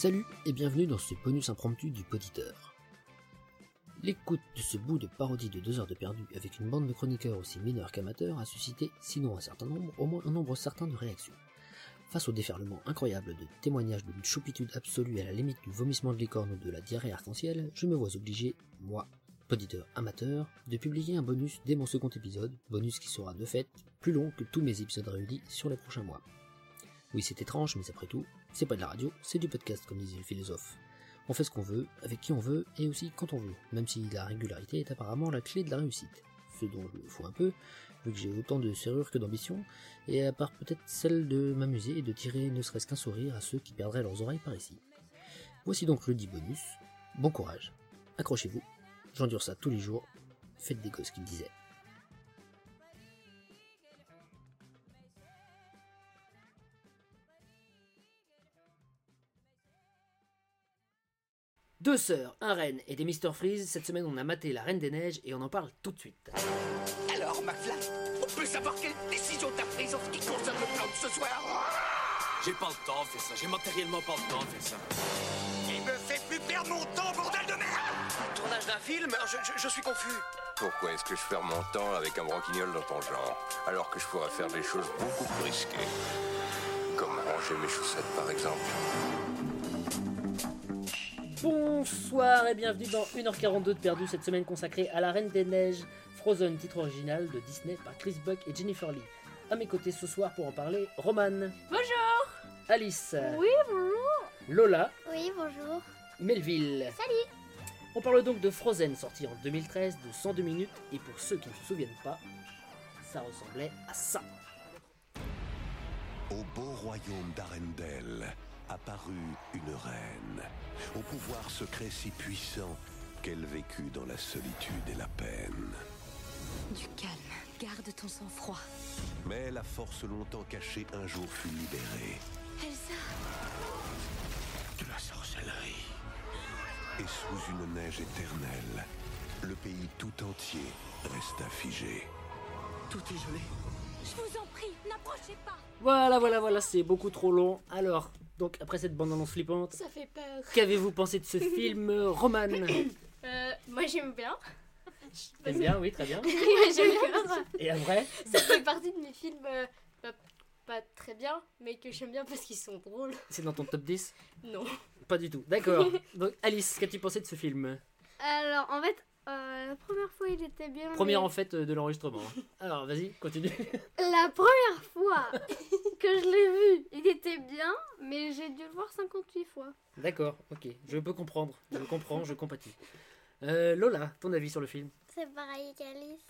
Salut et bienvenue dans ce bonus impromptu du Poditeur. L'écoute de ce bout de parodie de deux heures de perdu avec une bande de chroniqueurs aussi mineurs qu'amateurs a suscité, sinon un certain nombre, au moins un nombre certain de réactions. Face au déferlement incroyable de témoignages d'une choupitude absolue à la limite du vomissement de licorne ou de la diarrhée arc-en-ciel, je me vois obligé, moi, poditeur amateur, de publier un bonus dès mon second épisode, bonus qui sera de fait plus long que tous mes épisodes réunis sur les prochains mois. Oui, c'est étrange, mais après tout, c'est pas de la radio, c'est du podcast, comme disait le philosophe. On fait ce qu'on veut, avec qui on veut, et aussi quand on veut, même si la régularité est apparemment la clé de la réussite. Ce dont je me fous un peu, vu que j'ai autant de serrure que d'ambition, et à part peut-être celle de m'amuser et de tirer ne serait-ce qu'un sourire à ceux qui perdraient leurs oreilles par ici. Voici donc le dit bonus. Bon courage. Accrochez-vous. J'endure ça tous les jours. Faites des gosses qui me Deux sœurs, un reine et des Mr. Freeze, cette semaine on a maté la Reine des Neiges et on en parle tout de suite. Alors, McFly, on peut savoir quelle décision t'as prise en ce qui concerne le plan de ce soir? J'ai pas le temps de faire ça, j'ai matériellement pas le temps de faire ça. Il me fait plus perdre mon temps, bordel de merde? Tournage d'un film? Je, je- je suis confus. Pourquoi est-ce que je perds mon temps avec un branquignol dans ton genre, alors que je pourrais faire des choses beaucoup plus risquées Comme ranger mes chaussettes, par exemple? Bonsoir et bienvenue dans 1h42 de perdu cette semaine consacrée à la Reine des Neiges, Frozen, titre original de Disney par Chris Buck et Jennifer Lee. À mes côtés ce soir pour en parler, Roman. Bonjour Alice. Oui, bonjour Lola. Oui, bonjour. Melville. Salut On parle donc de Frozen, sorti en 2013 de 102 minutes, et pour ceux qui ne se souviennent pas, ça ressemblait à ça. Au beau royaume d'Arendelle apparut une reine, au pouvoir secret si puissant qu'elle vécut dans la solitude et la peine. Du calme, garde ton sang-froid. Mais la force longtemps cachée un jour fut libérée, Elsa, de la sorcellerie. Et sous une neige éternelle, le pays tout entier resta figé. Tout est gelé. je vous en prie, n'approchez pas. Voilà, voilà, voilà, c'est beaucoup trop long. Alors, donc après cette bande-annonce flippante, Ça fait peur. qu'avez-vous pensé de ce film, euh, Roman Euh, moi j'aime bien. T'aimes bien, oui, très bien. j'aime bien. Et après Ça fait partie de mes films euh, pas, pas très bien, mais que j'aime bien parce qu'ils sont drôles. C'est dans ton top 10 Non. Pas du tout, d'accord. Donc Alice, qu'as-tu pensé de ce film? Alors en fait, la première fois il était bien. Première en fait euh, de l'enregistrement. hein. Alors vas-y, continue. La première fois que je l'ai vu, il était bien, mais j'ai dû le voir 58 fois. D'accord, ok, je peux comprendre, je comprends, je compatis. Euh, Lola, ton avis sur le film? C'est pareil qu'Alice.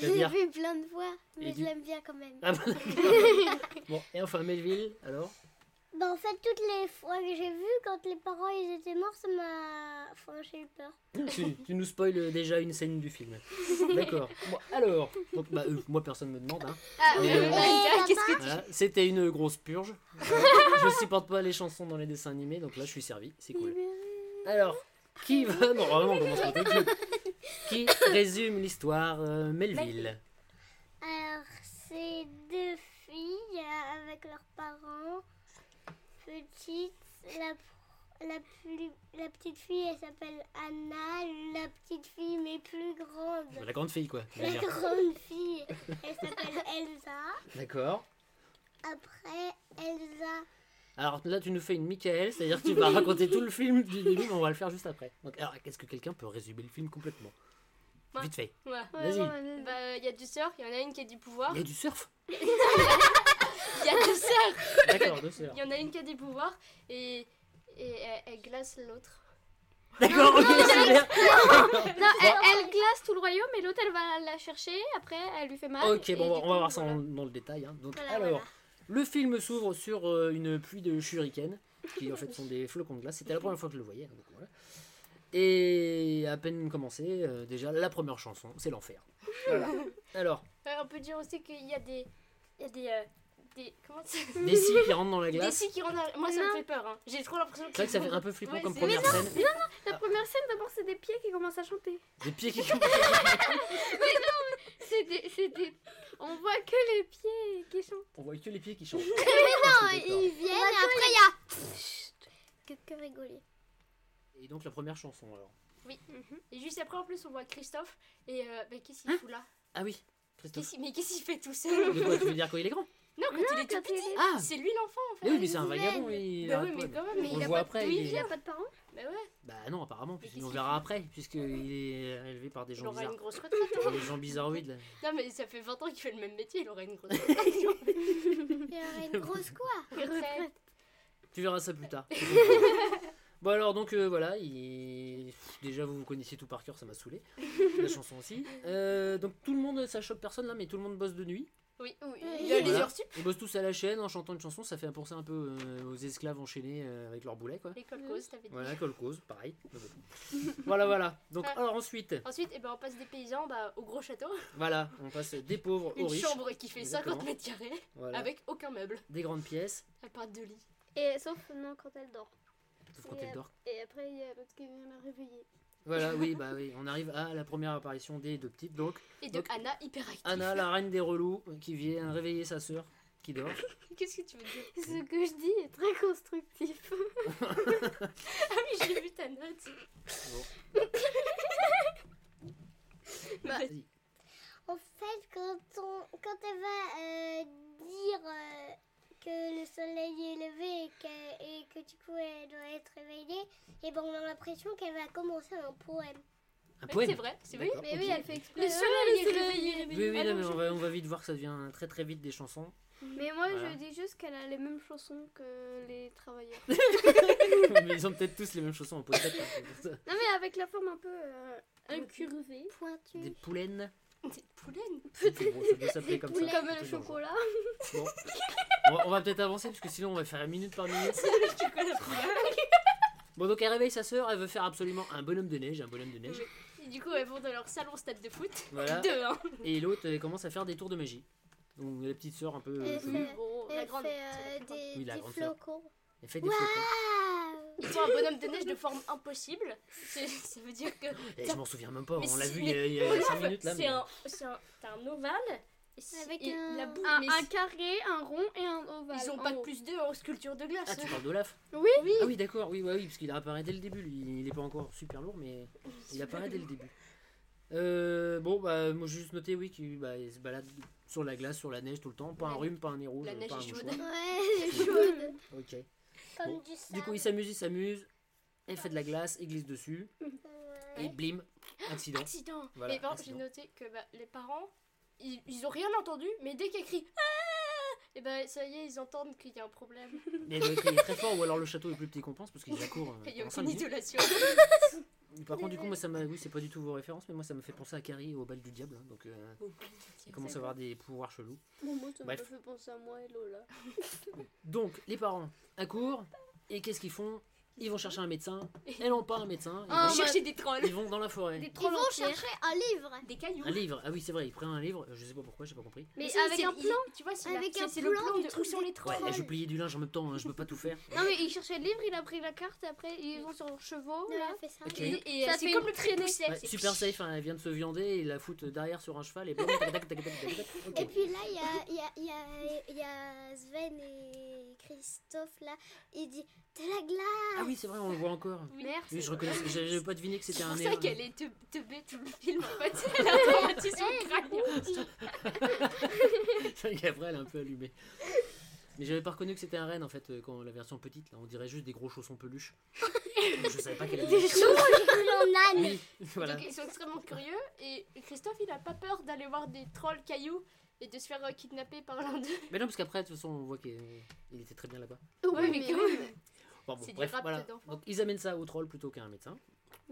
Je l'ai vu plein de fois, mais Et je du- l'aime bien quand même. Ah. Bon, et enfin Melville, alors? Bah, en fait, toutes les fois que j'ai vu, quand les parents ils étaient morts, ça m'a. Enfin, j'ai eu peur. tu, tu nous spoil déjà une scène du film. D'accord. Bon, alors, donc, bah, euh, moi personne me demande. Hein. Ah, Mais, euh, qu'est-ce que Voilà, C'était une grosse purge. Euh, je supporte pas les chansons dans les dessins animés, donc là je suis servi, c'est cool. Alors, qui va. Non, vraiment, on commence par. Qui résume l'histoire euh, Melville Alors, c'est deux filles euh, avec leurs parents. Petites. La, la, plus, la petite fille, elle s'appelle Anna. La petite fille, mais plus grande. La grande fille, quoi. La dire. grande fille, elle s'appelle Elsa. D'accord. Après, Elsa. Alors là, tu nous fais une Michael, c'est-à-dire que tu vas raconter tout le film du début, mais on va le faire juste après. Donc, alors, est-ce que quelqu'un peut résumer le film complètement? Vite fait. Ouais. Vas-y. Bah, il y a du surf, il y en a une qui a du pouvoir. Il y a du surf? Il y a du surf D'accord, deux sœurs. Il y en a une qui a des pouvoirs et, et elle, elle glace l'autre. D'accord, ok, super. Non, elle, elle glace tout le royaume et l'autre elle va la chercher. Après, elle lui fait mal. Ok, et bon, du on va voir ça voilà. en- dans le détail. hein. Donc, Voilà, alors, voilà. le film s'ouvre sur euh, une pluie de shurikens, qui en fait sont des flocons de glace. C'était la première fois que je le voyais. hein, donc voilà. Et à peine commencé, euh, déjà la première chanson, c'est l'enfer. Voilà. Alors, Ouais, on peut dire aussi qu'il y a des. Il y a des. euh, des comment ça des scies qui rentrent dans la Des glace. scies qui rentrent dans- Moi ça me Non. fait peur. Hein. J'ai trop l'impression C'est vrai que ça fait un peu flippant Ouais, comme c'est- première scène. La première scène d'abord c'est des pieds qui commencent à chanter. Des pieds qui C'est des, c'est des. On voit que les pieds qui chantent. On voit que les pieds qui chantent. Non, ils viennent et après il y a. que rigoler. Et donc la première chanson alors. Oui. Et juste après, en plus, on voit Christophe. Et euh, bah, qu'est-ce qu'il fout là? Ah oui, Christophe. Qu'est-ce qu'il- Mais qu'est-ce qu'il fait tout seul? De quoi tu veux dire quand il est grand? Non, quand il est tout il petit. Ah C'est lui l'enfant en fait. Oui, mais c'est un vagabond. Il Bah oui, mais quand même, On il le a voit pas après. de il est- Il a pas de parents? Bah ouais, Bah non, apparemment, puisqu'on verra après, puisqu'il est élevé par des il gens aura une bizarres. grosse retraite. hein. Des gens bizarroïdes. Non, mais ça fait 20 ans qu'il fait le même métier, il aurait une grosse Il y aurait une grosse quoi? Retraite. Tu verras ça plus tard. bon alors donc euh, voilà, il... déjà vous vous connaissiez tout par cœur, ça m'a saoulé. La chanson aussi. Euh, donc tout le monde, ça choque personne là, mais tout le monde bosse de nuit. Oui, oui. Euh, Il a les Voilà. Ils bossent tous à la chaîne en chantant une chanson, ça fait penser un peu euh, aux esclaves enchaînés euh, avec leur boulet quoi. L'école cause, t'avais dit. Voilà, Colcause, pareil. Voilà, voilà. Donc Ouais. alors ensuite, Ensuite, eh ben, on passe des paysans bah, au gros château. voilà, on passe des pauvres aux Une riches. chambre qui fait Exactement. 50 mètres carrés Voilà. avec aucun meuble. Des grandes pièces, À part deux lits. Et sauf non quand elle dort. sauf quand Et, elle dort. Et après, il y a l'autre qui vient la réveiller. Voilà, oui, bah oui, on arrive à la première apparition des deux petites. Donc, Et de Donc, Anna hyperactive. Anna, la reine des relous, qui vient réveiller sa sœur, qui dort. Qu'est-ce que tu veux dire Ce que je dis est très constructif. Ah oui, j'ai vu ta note. Bah, Vas-y. En fait, quand, on, quand elle va euh, dire euh, que le soleil est levé et que, et que du coup elle doit être réveillée, et ben on a l'impression qu'elle va commencer un poème. Un poème c'est vrai, c'est vrai. Mais oui, elle fait exprès. Le Ah, soleil le est réveillé. Oui, oui, Ah non, mais je- on va, on va vite voir que ça devient très très vite des chansons. Mais moi, Voilà. je dis juste qu'elle a les mêmes chansons que les travailleurs. mais ils ont peut-être tous les mêmes chansons en pochette. hein, non, mais avec la forme un peu euh, incurvée. Pointu. Des poulaines. Des poulaines. C'est bon, ça doit s'appeler comme ça. Comme C'est le chocolat. Bon. On va, on va peut-être avancer parce que sinon on va faire minute par minute. Bon, donc elle réveille sa sœur, elle veut faire absolument un bonhomme de neige, un bonhomme de neige. Et du coup, elles vont dans leur salon stade de foot. Voilà. Deux, hein. Et l'autre elle commence à faire des tours de magie. Donc la petite sœur un peu. Elle fait- Bon, la Elle grande. fait c'est euh, des, Oui, la des grande sœur. Elle fait des. Waouh Ils font un bonhomme de neige de forme impossible. Ça veut dire que. Et je m'en souviens même pas, Mais on l'a vu il y a, il y a mais- 5 minutes là. C'est mais- un, c'est un, un ovale. Et c'est- Avec et un- la boue. Un, mais un c'est- carré, un rond et un ovale. Ils ont pas haut. plus deux en sculpture de glace. Ah, tu parles d'Olaf Oui. Ah oui, d'accord, oui, ouais, oui, parce qu'il apparaît dès le début. lui. Il est pas encore super lourd, mais il apparaît dès le début. Euh, bon, bah, moi j'ai juste noté, oui, qu'il bah, il se balade sur la glace, sur la neige tout le temps. Pas un rhume, pas un nez rouge, la neige pas un est chaude. Ouais, c'est chaude. Ok. Comme Bon, du coup, il s'amuse, il s'amuse. Elle fait de la glace, il glisse dessus. Et blim, accident. Accident. Voilà, et par contre, j'ai noté que bah, les parents, ils, ils ont rien entendu, mais dès qu'elle crie Ah Et ben ça y est, ils entendent qu'il y a un problème. Mais elle doit crier très fort, ou alors le château est plus petit qu'on pense, parce qu'il court. euh, Il y a aucune minutes. isolation. Par contre, du coup, moi, ça m'a. Oui, c'est pas du tout vos références, mais moi, ça me fait penser à Carrie au bal du diable. hein, donc, euh, il commence à avoir des pouvoirs chelous. Bon, moi, ça Bref. me fait penser à moi et Lola. Donc, les parents accourent, et qu'est-ce qu'ils font? Ils vont chercher un médecin. Elles n'ont pas un médecin. Ils, Ah, vont, Chercher des trolls. ils vont dans la forêt. Des Ils trolls vont chercher un livre. Des cailloux. Un livre. Ah oui, c'est vrai, ils prennent un livre. Je sais pas pourquoi, j'ai pas compris. Mais Si, avec c'est- un il- plan. Tu vois, c'est la- Avec c'est un c'est le plan plan du de où truc sont des les Ouais, trolls. je pliais du linge en même temps, hein, je peux pas tout faire. Non, mais il cherchait le livre, il a pris la carte et après ils vont sur leurs chevaux. Là. a fait ça. Ok. Et, et, Ça euh, c'est fait comme une le traîneau. traînée. Ouais, super safe, hein, elle vient de se viander, il la fout derrière sur un cheval et boum, tac, tac, tac, tac, tac, tac, tac. Ok. Et puis là, il y a, il y, a, il y, a, il y a Sven et Christophe là. Il dit de la glace. Ah oui, c'est vrai, on le voit encore. Merci. Oui, je reconnais, j'avais pas deviné que c'était C'est un pour air. ça qu'elle est te- teubée tout le film en fait. Elle a un traumatisme crânien. Est un peu allumée. Mais j'avais pas reconnu que c'était un renne en fait, euh, quand la version petite, là, on dirait juste des gros chaussons peluches. Je savais pas qu'elle avait. J'ai cru en âne. Oui, voilà. Donc ils sont extrêmement curieux et Christophe il a pas peur d'aller voir des trolls cailloux et de se faire euh, kidnapper par l'un d'eux. Mais non, parce qu'après, de toute façon, on voit qu'il il était très bien là-bas. Oui, mais quand même. Bon, bon, C'est du bref, rap voilà. Donc, ils amènent ça au troll plutôt qu'à un médecin.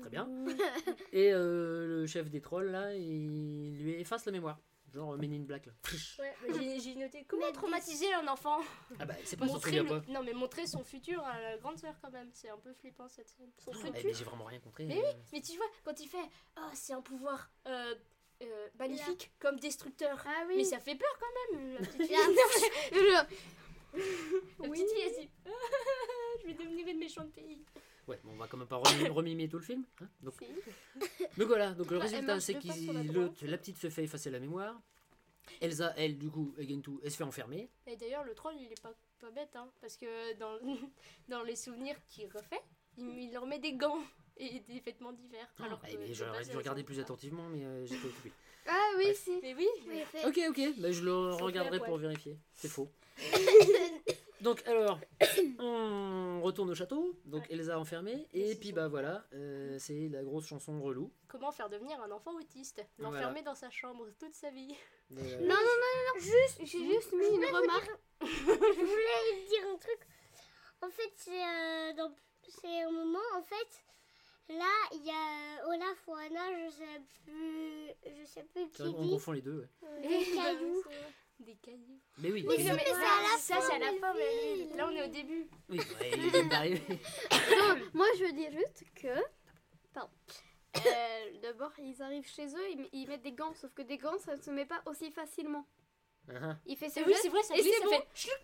Très bien. Et euh, le chef des trolls, là, il lui efface la mémoire. Genre Men in Black, là. Ouais, j'ai- noté comment Mais traumatiser un enfant? Ah bah, c'est pas son Montrer le- pas. Non mais montrer son futur à la grande sœur quand même, c'est un peu flippant cette scène. Son Eh, futur. mais j'ai vraiment rien compris. Mais euh. Mais tu vois, quand il fait Oh, c'est un pouvoir euh, euh, magnifique comme destructeur. Ah Mais oui. ça fait peur quand même, la petite fille. Le- la petite fille, elle dit Je vais devenir une méchante pays. Ouais, bon, on va quand même pas remi- remimer tout le film. hein. donc, Si. donc voilà, donc le Bah, résultat c'est que la petite se fait effacer la mémoire. Elsa, elle, du coup, again tout, elle se fait enfermer. Et d'ailleurs, le troll, il est pas pas bête, hein, parce que dans, dans les souvenirs qu'il refait, il, il leur met des gants et des vêtements d'hiver. alors Ah, mais de j'aurais dû regarder plus attentivement, mais euh, j'étais occupé. Ah oui, Bref. si. Mais oui, Oui, fait. Ok, ok, bah, je le regarderai pour vérifier. C'est faux. Donc alors, on retourne au château, donc Elsa enfermée, et puis bah voilà, euh, c'est la grosse chanson relou. Comment faire devenir un enfant autiste? L'enfermer dans sa chambre toute sa vie. Euh, Non, non, non, non, non, juste, j'ai juste mis une remarque. Je voulais dire un truc. En fait, c'est euh, dans- c'est un moment, en fait, là, il y a euh, Olaf ou Anna, je sais plus, je sais plus qui dit. confond les deux, ouais. euh, des cailloux. Des cailloux. Mais oui, Mais mais- c'est- mais c'est à la ça, c'est à la fin, mais là on est au début. oui, ouais, il vient d'arriver. Non, moi je veux dire juste que. Pardon. Euh, D'abord, ils arrivent chez eux, ils, ils mettent des gants, sauf que des gants ça ne se met pas aussi facilement. Ah, Il fait ses oui, gestes, c'est vrai, ça et glisse, bon.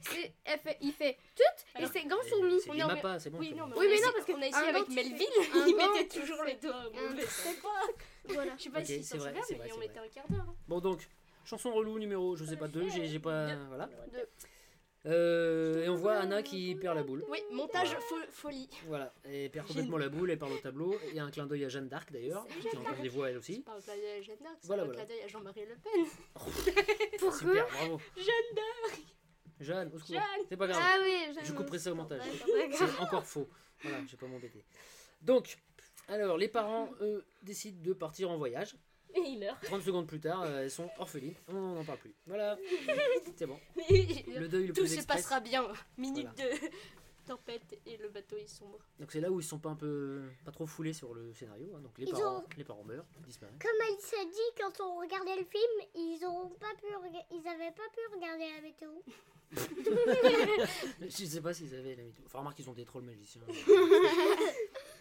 fait. Elle fait- il fait tout et ses gants sont mis. On est en- mapas, c'est bon. Oui, non, mais Oui, mais non, parce que on a essayé avec Melville, il gant, mettait toujours les doigts au mauvais endroit. Voilà. Je sais pas si c'est vrai, mais on mettait un quart d'heure. hein. Bon donc, chanson relou numéro, je sais pas deux, j'ai j'ai pas... Deux. Voilà. Euh, et on voit Anna qui perd la boule. Oui, montage fo- folie. Voilà, elle perd complètement la boule, elle parle au tableau. Il y a un clin d'œil à Jeanne d'Arc d'ailleurs, qui entend des voix elle aussi. Pas un clin d'œil à Jeanne d'Arc, c'est Voilà, un voilà. clin d'œil à Jean-Marie Le Pen. Super, bravo. Jeanne d'Arc Jeanne, au secours. Jeanne. C'est pas grave. Ah oui, Je couperai ça au montage. C'est encore faux. Voilà, je vais pas m'embêter. Donc, alors, les parents, eux, décident de partir en voyage. Et il meurt. 30 secondes plus tard, euh, elles sont orphelines. On n'en parle plus. Voilà. C'est bon. Le deuil le Tout plus se express. passera bien. Minute de tempête et le bateau il sombre. Donc c'est là où ils sont pas un peu pas trop foulés sur le scénario. hein. Donc les Ils parents, ont- les parents meurent, disparaissent. Comme Alice a dit, quand on regardait le film, ils auront pas pu, rega- ils avaient pas pu regarder la météo. Je sais pas s'ils avaient la météo. Enfin, remarque, ils ont des trolls magiciens.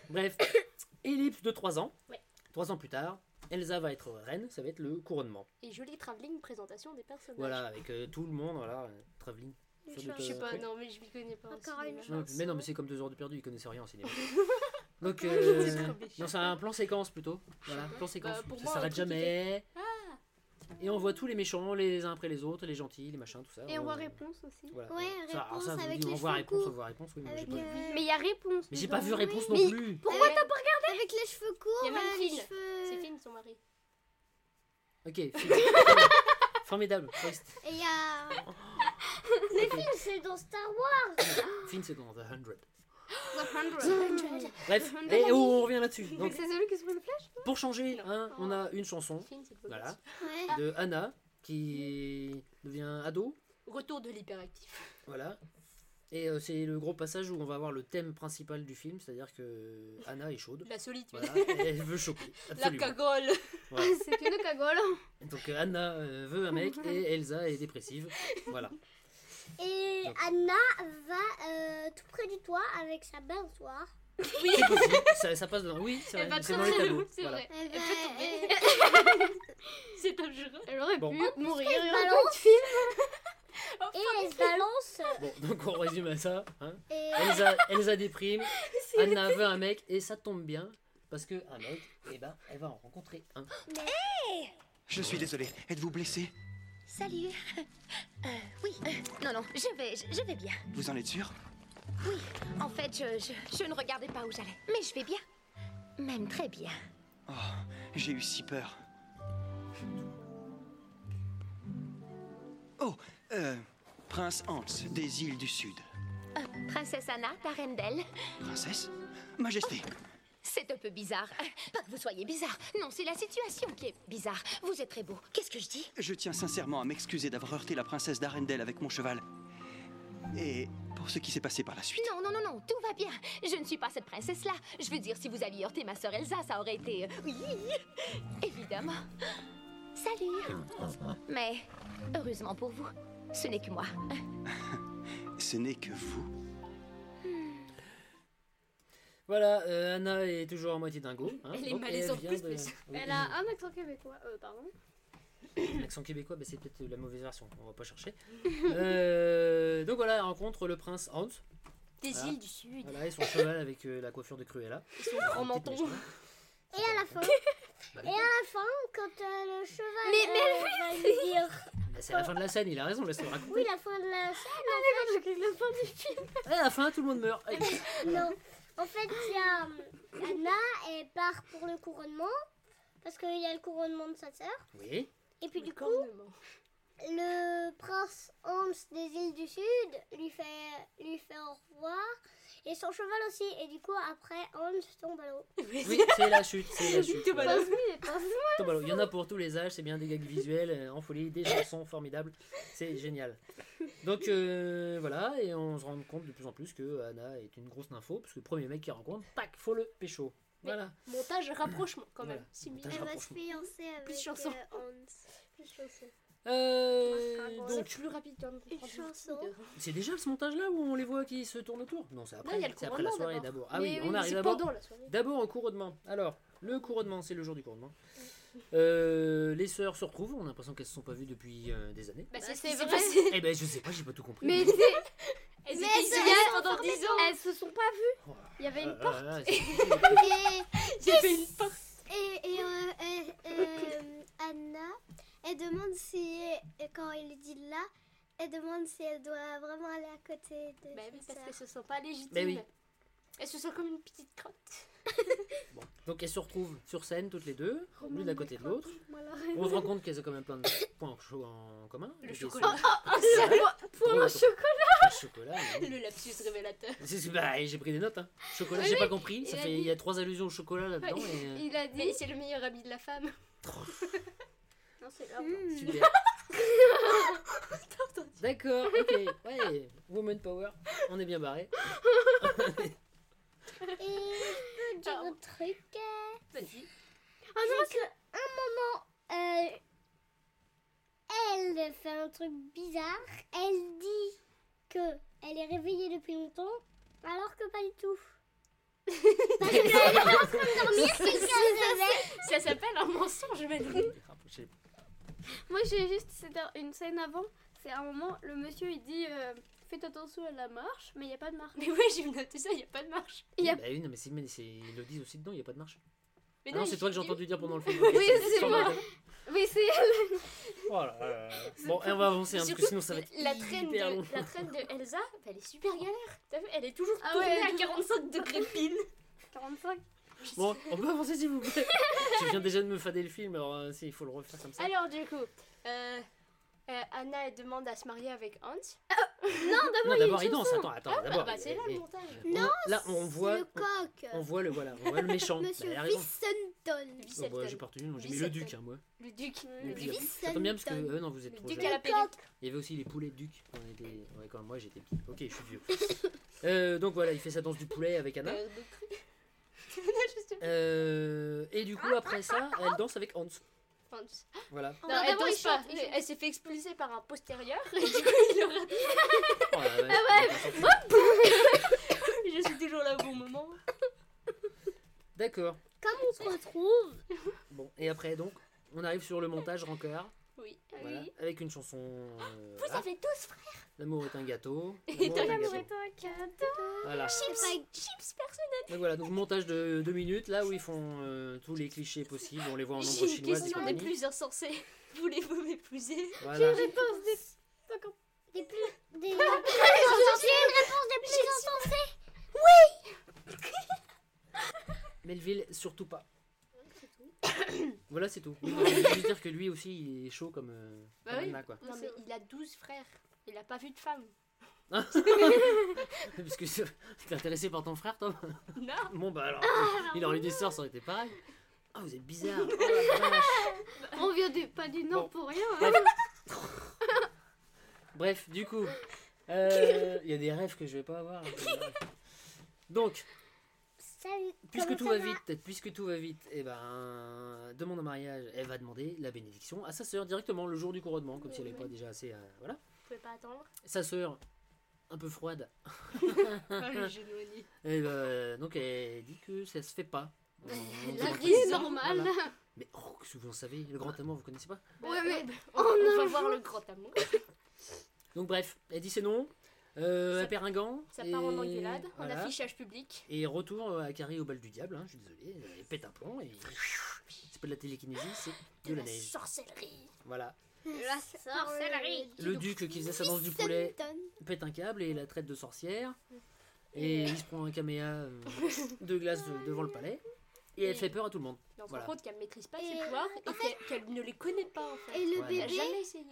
Bref, ellipse de 3 ans. Ouais. 3 ans plus tard, Elsa va être reine, ça va être le couronnement. Et jolie travelling présentation des personnages. Voilà, avec euh, tout le monde, voilà, euh, travelling. Je sais pas, ouais. non mais je m'y connais pas. Encore une Non, mais non, mais c'est comme 2 heures de perdu, ils connaissaient rien en cinéma. Donc, C'est euh, non, c'est un plan séquence plutôt. Voilà, plan séquence. Bah, pour ça s'arrête jamais. Et on voit tous les méchants, les uns après les autres, les gentils, les machins, tout ça. Et on voit Euh, réponse aussi. Voilà. Ouais, Ça, alors réponse ça, avec les on voit cheveux réponse, on courts. voit réponse, oui, mais moi, Avec, j'ai pas- euh, Mais il y a réponse. Mais j'ai pas vu réponse non plus. Pourquoi t'as pas regardé Avec les cheveux courts, Il y a même euh. C'est. Finn son mari. Ok, film. formidable. Et il y a... Mais Finn, c'est dans Star Wars Finn, c'est dans The 100. The Hundred. Bref, et on revient là-dessus. Donc Donc, c'est celui qui se prend le flash pour changer, hein, on a une chanson Voilà. de Anna qui devient ado. Retour de l'hyperactif. Voilà. Et euh, c'est le gros passage où on va avoir le thème principal du film, c'est-à-dire que Anna est chaude. La solitude. Voilà, et elle veut choquer. La cagole. Voilà. C'est une cagole. Donc Anna euh, veut un mec et Elsa est dépressive. Voilà. Et Donc. Anna va euh, tout près du toit avec sa balançoire. C'est possible, ça, ça passe dans. Oui, c'est vrai, va c'est dans les tableaux. c'est Voilà. vrai. Elle peut tomber. C'est dangereux. Elle aurait Bon. pu mourir. elle et balance. Oh, Et elle se balance. Bon, donc on résume à ça. Hein. Et Elsa, Elsa déprime, Anna veut un mec et ça tombe bien parce que un mec, eh ben, elle va en rencontrer un. Je suis désolé. Êtes-vous blessé? Salut. Euh, oui. euh, non, non, je vais, je, je vais bien. Vous en êtes sûr? Oui, en fait, je, je, je ne regardais pas où j'allais. Mais je vais bien. Même très bien. Oh, j'ai eu si peur. Oh, euh, Prince Hans des îles du Sud. Euh, Princesse Anna d'Arendelle. Princesse? Majesté. C'est un peu bizarre. Pas que vous soyez bizarre. Non, c'est la situation qui est bizarre. Vous êtes très beau. Qu'est-ce que je dis? Je tiens sincèrement à m'excuser d'avoir heurté la princesse d'Arendelle avec mon cheval. Et pour ce qui s'est passé par la suite. Non, non, non, non, tout va bien. Je ne suis pas cette princesse-là. Je veux dire, si vous aviez heurté ma sœur Elsa, ça aurait été... euh, Oui, évidemment. Salut. Mais, heureusement pour vous, ce n'est que moi. Ce n'est que vous. Voilà, euh, Anna est toujours à moitié dingo. hein, Elle est malaisante plus de- plus. oui, Elle a un accent québécois. Euh, pardon. L'accent québécois, bah, c'est peut-être la mauvaise version, on va pas chercher. Euh, donc voilà, elle rencontre le prince Hans. Des Voilà. îles du Sud. Voilà, et son cheval avec euh, la coiffure de Cruella. Et son grand menton. Et à la fin, Bah, et à la fin, quand euh, le cheval Mais- euh, va lui dire Bah, C'est la fin de la scène, il a raison, laisse-le raconter. Oui, la fin de la scène. la fin du film. À la fin, tout le monde meurt. Non. En fait, il y a euh, Anna, elle part pour le couronnement. Parce qu'il y a le couronnement de sa sœur. Oui. Et puis du coup, Cornement. le prince Hans des îles du Sud lui fait, lui fait au revoir. Et son cheval aussi. Et du coup, après, Hans tombe à l'eau. Oui, c'est la chute, c'est la chute. Tombe à l'eau. Il y en a pour tous les âges, c'est bien des gags visuels, euh, en folie, des chansons formidables, c'est génial. Donc euh, voilà, et on se rend compte de plus en plus que Anna est une grosse nympho, parce que le premier mec qu'il rencontre, tac, faut le pécho. Voilà. Montage rapprochement quand même. Voilà. Montage Elle va se fiancer avec Plus chanson. euh, Hans. Plus chanson. Euh, Donc, plus rapide. Une chanson. c'est déjà ce montage-là où on les voit qui se tournent autour? Non, c'est après, Non, il y a le c'est après la couronnement soirée d'abord. d'abord. Ah oui, Mais on arrive c'est d'abord. pendant la soirée. D'abord au couronnement. Alors, le couronnement, c'est le jour du couronnement. Euh, les sœurs se retrouvent, on a l'impression qu'elles se sont pas vues depuis euh, des années. Bah, c'est c'est ce qui s'est vrai. passé. Eh ben je sais pas, j'ai pas tout compris. Mais c'est- Elles Mais étaient elles isolées sont pendant 10 ans. elles se sont pas vues. Oh, Il y avait une ah, porte. ah, ah, c'est. Et, J'ai fait une porte. et, et, euh, et, euh, Anna, elle demande si, et quand il dit là, elle demande si elle doit vraiment aller à côté de Bah oui, parce qu'elles se sentent pas légitimes. Mais oui. Elles se sentent comme une petite crotte. Bon, donc elles se retrouvent sur scène toutes les deux, l'une à côté de l'autre. On se rend compte qu'elles ont quand même plein de points en commun. Le chocolat. se- reine. Pour Drôle, un attends. chocolat. Le chocolat. Le lapsus révélateur. Bah, j'ai pris des notes. Hein. Chocolat, Oui, j'ai pas compris. Ça il a fait, dit. il y a trois allusions au chocolat là-dedans. et, euh, Il a dit. Mais c'est le meilleur ami de la femme. Non, c'est là. Hmm. Super. D'accord, ok. Ouais, woman power. On est bien barré. Et je peux dire un truc. Vas-y. Ah non, que un moment, euh, elle fait un truc bizarre. Elle dit que elle est réveillée depuis longtemps, alors que pas du tout. Parce qu'elle est en train de dormir, se réveille. Ça s'appelle un mensonge, Madeline. Rapprochez. Moi, j'ai juste une scène avant. C'est un moment, le monsieur il dit euh, Faites attention à la marche, mais il n'y a pas de marche. Mais ouais, j'ai noté ça, il n'y a pas de marche. Il y a- Bah oui, non, mais, c'est- mais ils le disent aussi dedans, il n'y a pas de marche. Mais Ah non, c'est toi que j'ai entendu dire pendant le film. Oui, c'est moi. Oui, c'est Oh là là là. Bon, on va avancer, hein, parce que sinon ça va être la traîne, hyper long. de, la traîne de Elsa, bah, elle est super galère. T'as vu, elle est toujours Ah tournée ouais, à toujours. 45 degrés pile. 45. Bon, on peut avancer s'il vous plaît. Je viens déjà de me fader le film, alors euh, si, il faut le refaire comme ça. Alors, du coup, euh, euh, Anna elle demande à se marier avec Hans. non, d'abord il danse, attends, attends, Ah, d'abord. bah, c'est là le montage. on- Là, on voit, C'est le coq. on voit le, voilà, on voit le méchant. Monsieur Bah, elle a raison. Vissenton. Oh, bah, j'ai pas retenu, non, j'ai mis le duc, hein, moi. Le duc. Et Le duc. Ça tombe bien parce que eux, non, vous êtes Le trop duc à la perruque. Il y avait aussi les poulets de duc. quand on était... ouais, quand moi j'étais petit. Ok, je suis vieux. Euh, donc voilà, il fait sa danse du poulet avec Anna. Euh, donc- Je sais pas. Euh, et du coup, après ça, elle danse avec Hans. Hans. Voilà. Non, Non, elle danse pas. chante, s'est fait expulser par un postérieur. Et du coup, il aura... Oh, la vache, on est pas sorti. Je suis toujours là au bon moment. D'accord. Comme on se retrouve. Bon, et après, donc, on arrive sur le montage rencard. Oui. Voilà, avec une chanson. euh, Vous avez tous frère. L'amour est un gâteau. Et L'amour est un gâteau. un cadeau. Voilà. Chips, chips personnel. Donc voilà, donc montage de deux minutes, là où ils font euh, tous les clichés possibles. On les voit en nombre J'ai une question des compagnie. plus insensés. Voulez-vous m'épouser? Voilà. Réponse des. Des plus. Des. J'ai une réponse des plus insensées. Melville, surtout pas. voilà, c'est tout. Oui, Je veux juste dire que lui aussi, il est chaud comme, euh, Bah comme oui. Anna, quoi. Non mais il a 12 frères. Il a pas vu de femme. Parce que t'es intéressé par ton frère, toi? Non. Bon, bah alors, il aurait eu des sœurs, ça aurait été pareil. Ah, vous êtes bizarre. Oh, la vache. On vient du, pas du Nord Bon. pour rien. hein. Bref. Bref, du coup, euh, il y a des rêves que je vais pas avoir. Donc, Salut. puisque tout va vite, puisque tout va vite, et ben, demande en mariage, elle va demander la bénédiction à sa sœur directement le jour du couronnement, comme si elle n'avait pas déjà assez, euh, voilà. Vous pouvez pas attendre. Sa sœur, un peu froide, Ah, et ben, donc elle dit que ça se fait pas. On- La ça, normale. voilà. Mais oh, que vous en savez Le grand amour, vous connaissez pas? Ouais, mais. On, on va voir le grand amour. Donc bref, elle dit c'est non. Euh, Ça- un gant. Ça part en engueulade, en voilà. affichage public. Et retour à Carré au bal du diable, hein, je suis désolé, elle pète un plomb et c'est pas de la télékinésie, c'est de De la la neige. sorcellerie. Voilà. La sorcellerie. Le duc qui faisait sa danse du poulet pète un câble et la traite de sorcière. Et il se prend un caméa euh, de glace de- devant le palais. Et elle fait peur à tout le monde. Mais on se Voilà. rend compte qu'elle maîtrise pas Et ses pouvoirs et qu'elle- ne les connaît pas en fait. Et le Ouais. Bébé,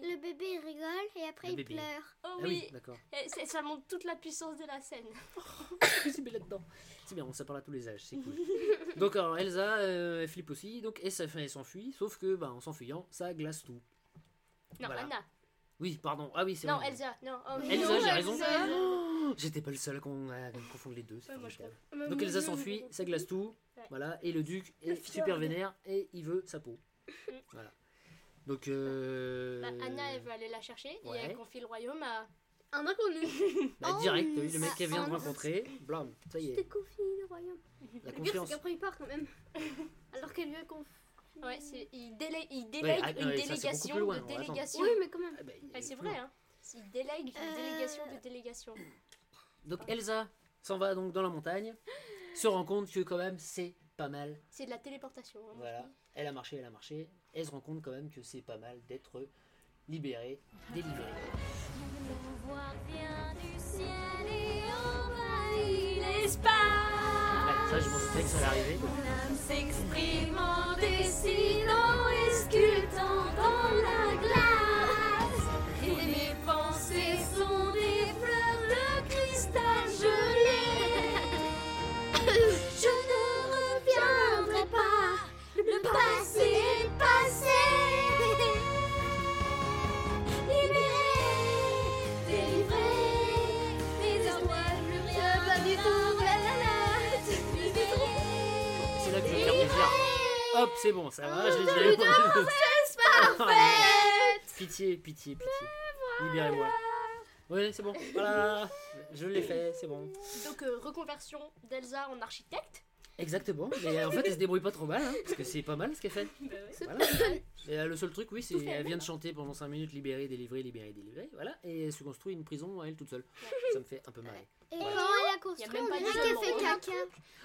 le bébé il rigole et après Le il bébé. pleure. Oh Ah oui, d'accord. Et ça montre toute la puissance de la scène. c'est bien là-dedans. C'est bien, on ça parle à tous les âges, c'est cool. donc alors Elsa, euh, elle flippe aussi, donc et ça elle s'enfuit, sauf que bah, en s'enfuyant, ça glace tout. Non, Voilà. Anna. Oui, pardon. Ah oui, c'est Non, vrai. Elsa. Non, oh, Elsa, non, j'ai raison. Elsa. Oh, J'étais pas le seul à, con- à confondre les deux. c'est Ouais, moi, je formidable. comprends. Donc Elsa s'enfuit, ça glace tout. Ouais. Voilà, et le duc est super vénère et il veut sa peau. Voilà. Donc euh... Bah, Anna, elle veut aller la chercher et Ouais. elle confie le royaume à. Un inconnu. bah, Oh, direct, t'as vu le mec qu'elle vient de oh, rencontrer, blam, ça y T'es est, confié le royaume. la Le pire, confiance. qu'après il part quand même. Alors qu'elle lui a confié. Ouais, c'est- il délègue, il délègue ah, une ouais, délégation loin, de délégation. Oui, mais quand même. Ah, bah, Ah, c'est il- vrai, hein. Il délègue une Euh. délégation de délégation. Donc Elsa s'en va donc dans la montagne, se rend compte que quand même c'est pas mal. C'est de la téléportation. hein, Voilà, elle a marché, elle a marché. Elle se rend compte quand même que c'est pas mal d'être libérée, vient du ciel et envahit l'espace. Ça je m'en doutais que ça allait arriver. Hop, c'est bon, ça va, je l'ai dit. Pitié, pitié, pitié. Libérez-moi. Oui, c'est bon, voilà, je l'ai fait, c'est bon. Donc, euh, reconversion d'Elsa en architecte. Exactement, mais en fait elle se débrouille pas trop mal, hein, parce que c'est pas mal ce qu'elle fait. Voilà. Et euh, le seul truc, oui, c'est Tout fait elle vient de chanter pendant 5 minutes libérée, délivrée, libérée, délivrée, voilà, et elle se construit une prison à elle toute seule. Ça me fait un peu marrer. Et Voilà. quand elle a Y a construit, même on pas dirait de qu'elle fait caca.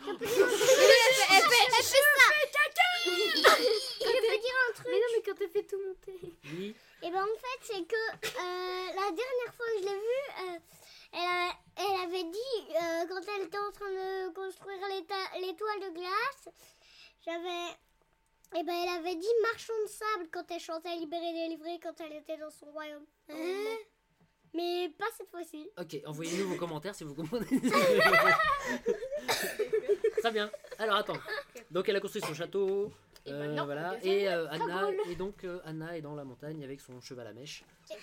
Elle fait, elle fait, elle fait Je peux dire un truc Mais non, mais quand elle fait tout monter. Oui, Et ben en fait, c'est que euh, la dernière fois que je l'ai vue, euh, elle, a- elle avait dit, euh, quand elle était en train de construire l'étoile de glace, j'avais. Et ben elle avait dit marchand de sable quand elle chantait Libéré, délivré quand elle était dans son royaume. Hein Mais pas cette fois-ci. ok, envoyez-nous vos commentaires si vous comprenez. Très bien, alors attends. Donc elle a construit son château. Et euh, maintenant, voilà, et euh, Anna, et donc euh, Anna est dans la montagne avec son cheval à mèche.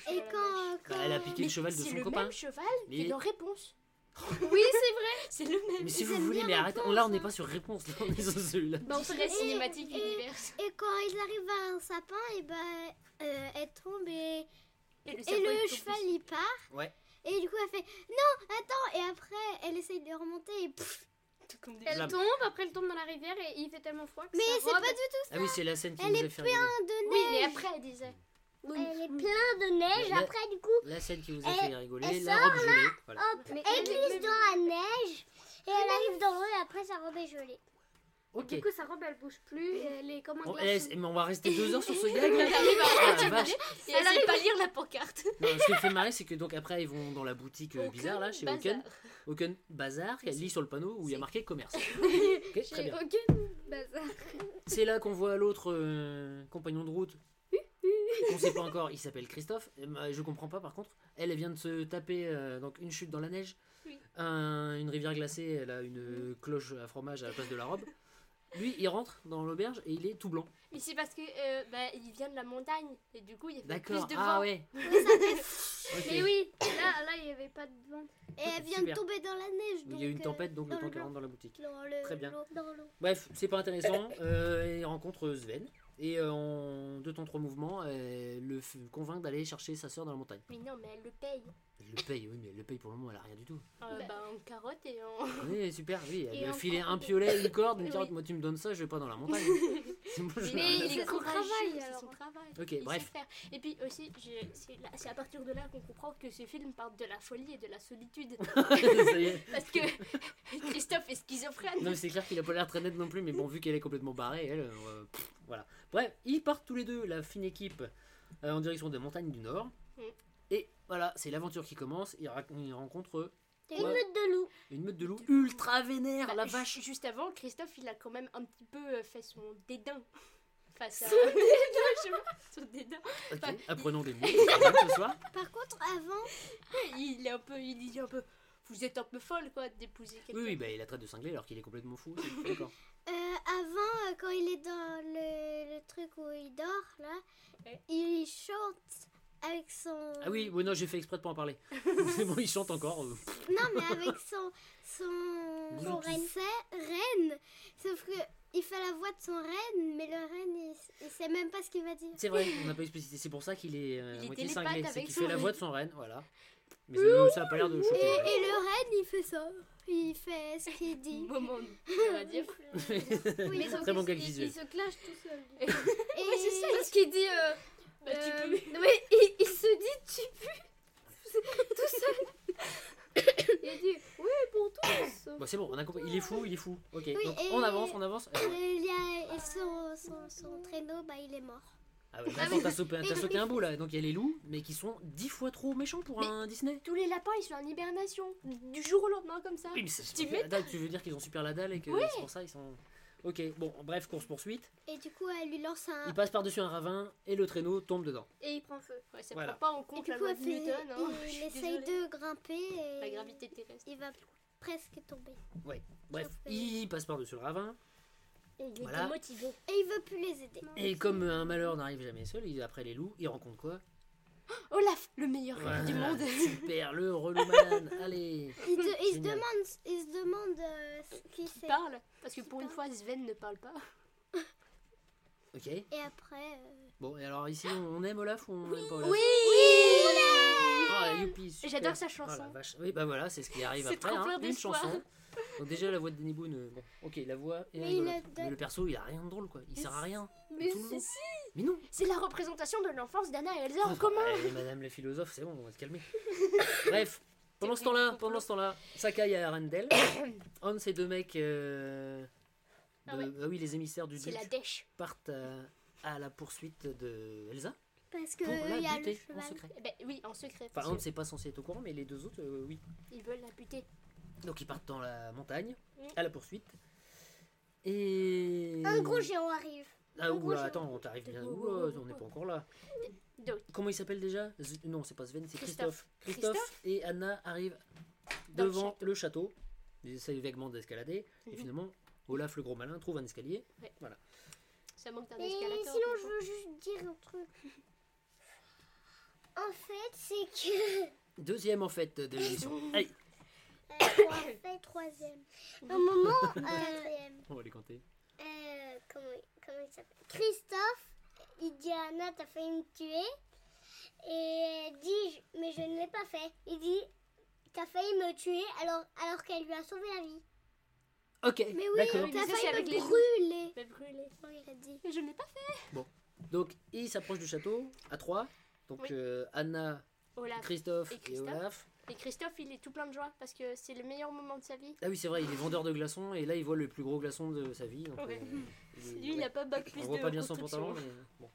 Et, et quand, Bah, elle a piqué le cheval de C'est son le copain. même cheval Mais- dans Réponse. Oui, c'est vrai. C'est le même. Mais si Ils vous voulez, mais arrête, Réponse, là on n'est hein. pas sur réponse, là on est sur celui-là. Bah, on Et- cinématique et- univers. et quand ils arrivent à un sapin, et ben euh, elle tombe et, Et le, et serpent le est cheval il part. Ouais. Et du coup elle fait non, attends. Et après elle essaye de remonter et pff, Elle tombe, après elle tombe dans la rivière et il fait tellement froid que Mais c'est pas du tout ça. Ah oui, c'est la scène qui Elle nous est a fait rigoler. plein de Oui, neige. mais après, elle disait. Elle est plein de neige. La- Après, du coup, La scène qui vous a Elle- fait rigoler, elle la sort robe gelée. Voilà. hop, Mais- elle glisse dans la neige. Et elle arrive dans l'eau et après, sa robe est gelée. Ok. Du coup, sa robe elle bouge plus et elle est comme un Bon, glaçon. eh, mais on va rester deux heures sur ce gag. Elle arrive à et elle sait pas lire la pancarte. Non, ce qui me fait marrer, c'est que donc après ils vont dans la boutique euh, bizarre là, chez. Oken. Oken Bazar, qu'elle lit sur le panneau où il y a marqué commerce. Ok, très bien. aucun bazar. C'est là qu'on voit l'autre euh, compagnon de route. On sait pas encore, il s'appelle Christophe. Bah, Je comprends pas par contre. Elle, elle vient de se taper euh, donc une chute dans la neige, Oui. un- une rivière glacée, elle a une cloche à fromage à la place de la robe. Lui, il rentre dans l'auberge et il est tout blanc. Mais c'est parce que euh, bah, il vient de la montagne et du coup il y a plus D'accord. de Ah vent. ouais. Ok. Mais oui, là, là il n'y avait pas de vent. Et elle vient Super. de tomber dans la neige. Il y a eu une tempête donc le temps le qu'elle rentre dans la boutique. Dans le- Très bien. l'eau, Dans l'eau. Bref, c'est pas intéressant. Euh, il rencontre Sven et euh, en deux temps trois mouvements, elle le f- convainc d'aller chercher sa soeur dans la montagne. Mais non, mais elle le paye. Elle le paye, oui, mais elle le paye pour le moment, elle a rien du tout. Euh, bah, en carotte et en. Oui, super, oui. Elle en filé un piolet, une corde, une Oui. carotte. Moi, tu me donnes ça, je vais pas dans la montagne. C'est Mais il c'est est son courageux, travail, c'est alors. son travail. Ok, Il bref. Et puis aussi, je- c'est à partir de là qu'on comprend que ce film parle de la folie et de la solitude. Parce que Christophe est schizophrène. Non, mais c'est clair qu'il a pas l'air très net non plus, mais bon, vu qu'elle est complètement barrée, elle, euh, pff, voilà. Bref, ils partent tous les deux, la fine équipe, euh, en direction des montagnes du Nord. Et voilà, c'est l'aventure qui commence. Il, il rencontre Une Ouais. meute de loups. une meute de loups ultra vénère, Bah, la vache. Juste avant, Christophe, il a quand même un petit peu euh, fait son dédain face à. Je sais pas, son dédain. Ok, apprenons des mots ce soir. Par contre, avant, Il est un peu, il dit un peu, vous êtes un peu folle quoi d'épouser quelqu'un. Oui, oui, bah, il la traite de cinglé alors qu'il est complètement fou. D'accord. euh, avant euh, quand il est dans le, le truc où il dort, là, Ouais. il chante avec son... Ah oui, oui, non, j'ai fait exprès de pas en parler. C'est bon, il chante encore. euh. Non, mais avec son... Son, Son reine. reine. Sauf que il fait la voix de son reine, mais le reine, il, il sait même pas ce qu'il va dire. C'est vrai, on n'a pas explicité. C'est pour ça qu'il est, euh, Il moitié cinglé. C'est qu'il son fait la reine. voix de son reine, voilà. Mais ça- ça a pas l'air de Et, choquer. ouais. et le reine, il fait ça. Il fait ce qu'il dit. Moment, on va dire. Mais sauf Très bon il- visuel. Il se clash tout seul. Et c'est ça, Parce qu'il dit. euh, Bah, tu euh, peux. ouais, il, il se dit tu pues tout seul. il dit oui pour tous. Bon, c'est bon, on a compris. Il est fou, il est fou. Ok, Oui, donc on avance, on avance. Et il y a- et son, son, son traîneau, bah, il est mort. Ah ouais, attends, t'as sauté, t'as sauté un bout là. Donc il y a les loups, mais qui sont dix fois trop méchants pour Mais- un Disney. Tous les lapins, ils sont en hibernation du jour au lendemain comme ça. Oui, mais tu veux dire qu'ils ont super la dalle et que c'est pour ça ils sont. Ok, bon, bref, course poursuite. Et du coup, elle lui lance un. Il passe par-dessus un ravin et le traîneau tombe dedans. Et il prend feu. Ouais, ça Voilà. prend pas en Et compte du la coup, loi elle de fait- Newton. Hein. Il essaye de grimper et La gravité terrestre. il va presque tomber. Bref, Sauf que- il passe par-dessus le ravin. Et il Voilà. était motivé. Et il veut plus les aider. Et comme un malheur n'arrive jamais seul, il, après les loups, il rencontre quoi? Olaf, le meilleur rêve du monde. Super, le relou malade. Allez. Il, de- il se Génial. demande, il se demande euh, ce qui c'est. parle parce que pour une fois Sven ne parle pas. Ok. Et après. euh, Bon, et alors ici, on on aime Olaf ou on aime pas Olaf? Oui Ah, youpi, super. J'adore sa Oh, chanson. la vache. Oui, bah voilà, c'est ce qui arrive C'est après. trop hein, plein une d'espoir. chanson. Donc déjà, la voix de Danny Boone, euh, bon, ok, la voix est Mais rigolote. il a- Mais le perso, il a rien de drôle, quoi. Il sert à rien. Mais Tout le si, si. Mais non. C'est la représentation de l'enfance d'Anna et Elsa en commun. Ouais, Madame la philosophe, c'est bon, on va se calmer. Bref, pendant ce temps-là, pendant ce temps-là, Sakai et Arendelle, de ces deux mecs, euh, de- Ah ouais. ah oui, les émissaires du duc, la dèche. partent à, à la poursuite de Elsa Parce que pour la y a le buter en secret. Eh ben, oui, en secret. Enfin, parce un ne que sait pas censé être au courant, mais les deux autres, euh, oui. Ils veulent la buter. Donc ils partent dans la montagne, Mm. à la poursuite. Et. Un gros géant arrive. Ah, géant. attends, on t'arrive bien. Ouh, on n'est pas encore là. Donc, Comment il s'appelle déjà? Z- Non, c'est pas Sven, c'est Christophe. Christophe. Christophe. et Anna arrivent Dans le devant château. le château. Ils essayent vaguement d'escalader. Et Mhm. finalement, Olaf le gros malin trouve un escalier. ça manque d'un Et escalator. sinon, je veux juste dire un truc. En fait, c'est que. Deuxième en fait de l'émission. Allez, Euh, en fait, troisième. Un moment. euh, on va les compter. Euh, comment, comment il s'appelle? Christophe, il dit à Anna, t'as failli me tuer. Et elle dit, mais je ne l'ai pas fait. Il dit, t'as failli me tuer alors, alors qu'elle lui a sauvé la vie. Ok, Mais oui, d'accord. T'as ça, c'est failli avec me les brûler. Mais brûlé. Oui, il a dit. Mais je n'ai pas fait. Donc, ils s'approchent du château à trois. Donc, Oui. euh, Anna, Olaf. Christophe Et et, Christophe. Olaf. Et Christophe, il est tout plein de joie parce que c'est le meilleur moment de sa vie. Ah oui, c'est vrai, il est vendeur de glaçons et là, il voit le plus gros glaçon de sa vie. donc, Ouais. euh, il est- Lui, il ouais. a pas bac plus On de voit pas bien son pantalon, mais bon.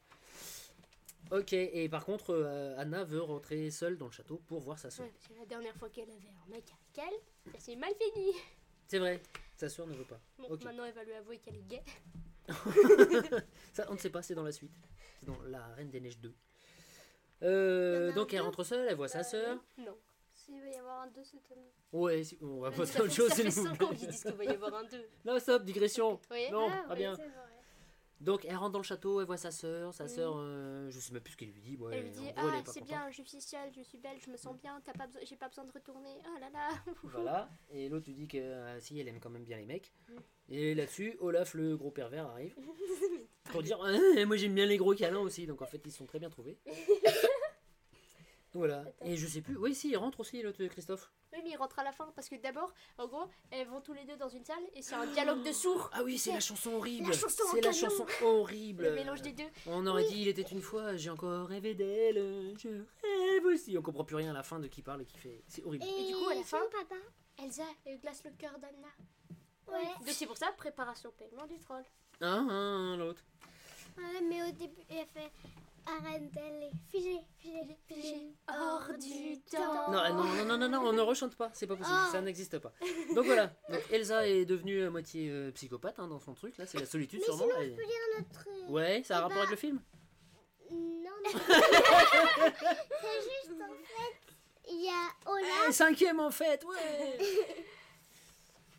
Ok, et par contre, euh, Anna veut rentrer seule dans le château pour voir sa soeur. Ouais, parce que la dernière fois qu'elle avait un mec avec elle, ça s'est mal fini. C'est vrai, sa soeur ne veut pas. Bon, maintenant elle va lui avouer qu'elle est gay. Ça, on ne sait pas, c'est dans la suite. C'est dans La Reine des Neiges 2. Euh, donc elle rentre seule, elle voit sa sœur. Non. S'il va y avoir un 2 cette année. Ouais, si- on va passer à autre chose. ça fait s'il vous 5 ans plaît. qu'ils disent qu'il va y avoir un 2. Non, stop, digression. Oui. Non, Ah, bien. Donc elle rentre dans le château, elle voit sa sœur. Sa sœur, euh, je sais même plus ce qu'elle lui dit. Ouais, Elle lui dit gros, Ah, c'est bien, je suis seule, je suis belle, je me sens bien, t'as pas j'ai pas besoin de retourner. Ah là là. Voilà, et l'autre lui dit que euh, si elle aime quand même bien les mecs. Mm. Et là-dessus, Olaf le gros pervers arrive pour dire Ah, Moi j'aime bien les gros câlins aussi, donc en fait ils sont très bien trouvés. Voilà, et je sais plus, oui, si, il rentre aussi l'autre Christophe. Oui, mais il rentre à la fin parce que d'abord, en gros, elles vont tous les deux dans une salle et c'est un dialogue de sourds. Ah oui, c'est la chanson horrible. La chanson en C'est la chanson horrible. Le mélange des deux. On aurait dit il était une fois, j'ai encore rêvé d'elle, je rêve aussi. On comprend plus rien à la fin de qui parle et qui fait. C'est horrible. Et, du coup, à la fin papa Elsa, elle glace le cœur d'Anna. Ouais. Donc c'est pour ça, préparation paiement du troll. Un, un, l'autre. Ouais, mais au début, elle fait Arendelle est figée, figée, figée, hors du temps. Non, non, non, non, non, non, on ne rechante pas, c'est pas possible, Ah. ça n'existe pas. Donc voilà, donc Elsa est devenue à moitié euh, psychopathe hein, dans son truc, là, c'est la solitude Mais sûrement. sinon, elle- je peux dire notre... Ouais, ça a Eh rapport bah, avec le film Non, non. c'est juste en fait, il y a Eh, Olaf, Cinquième en fait, ouais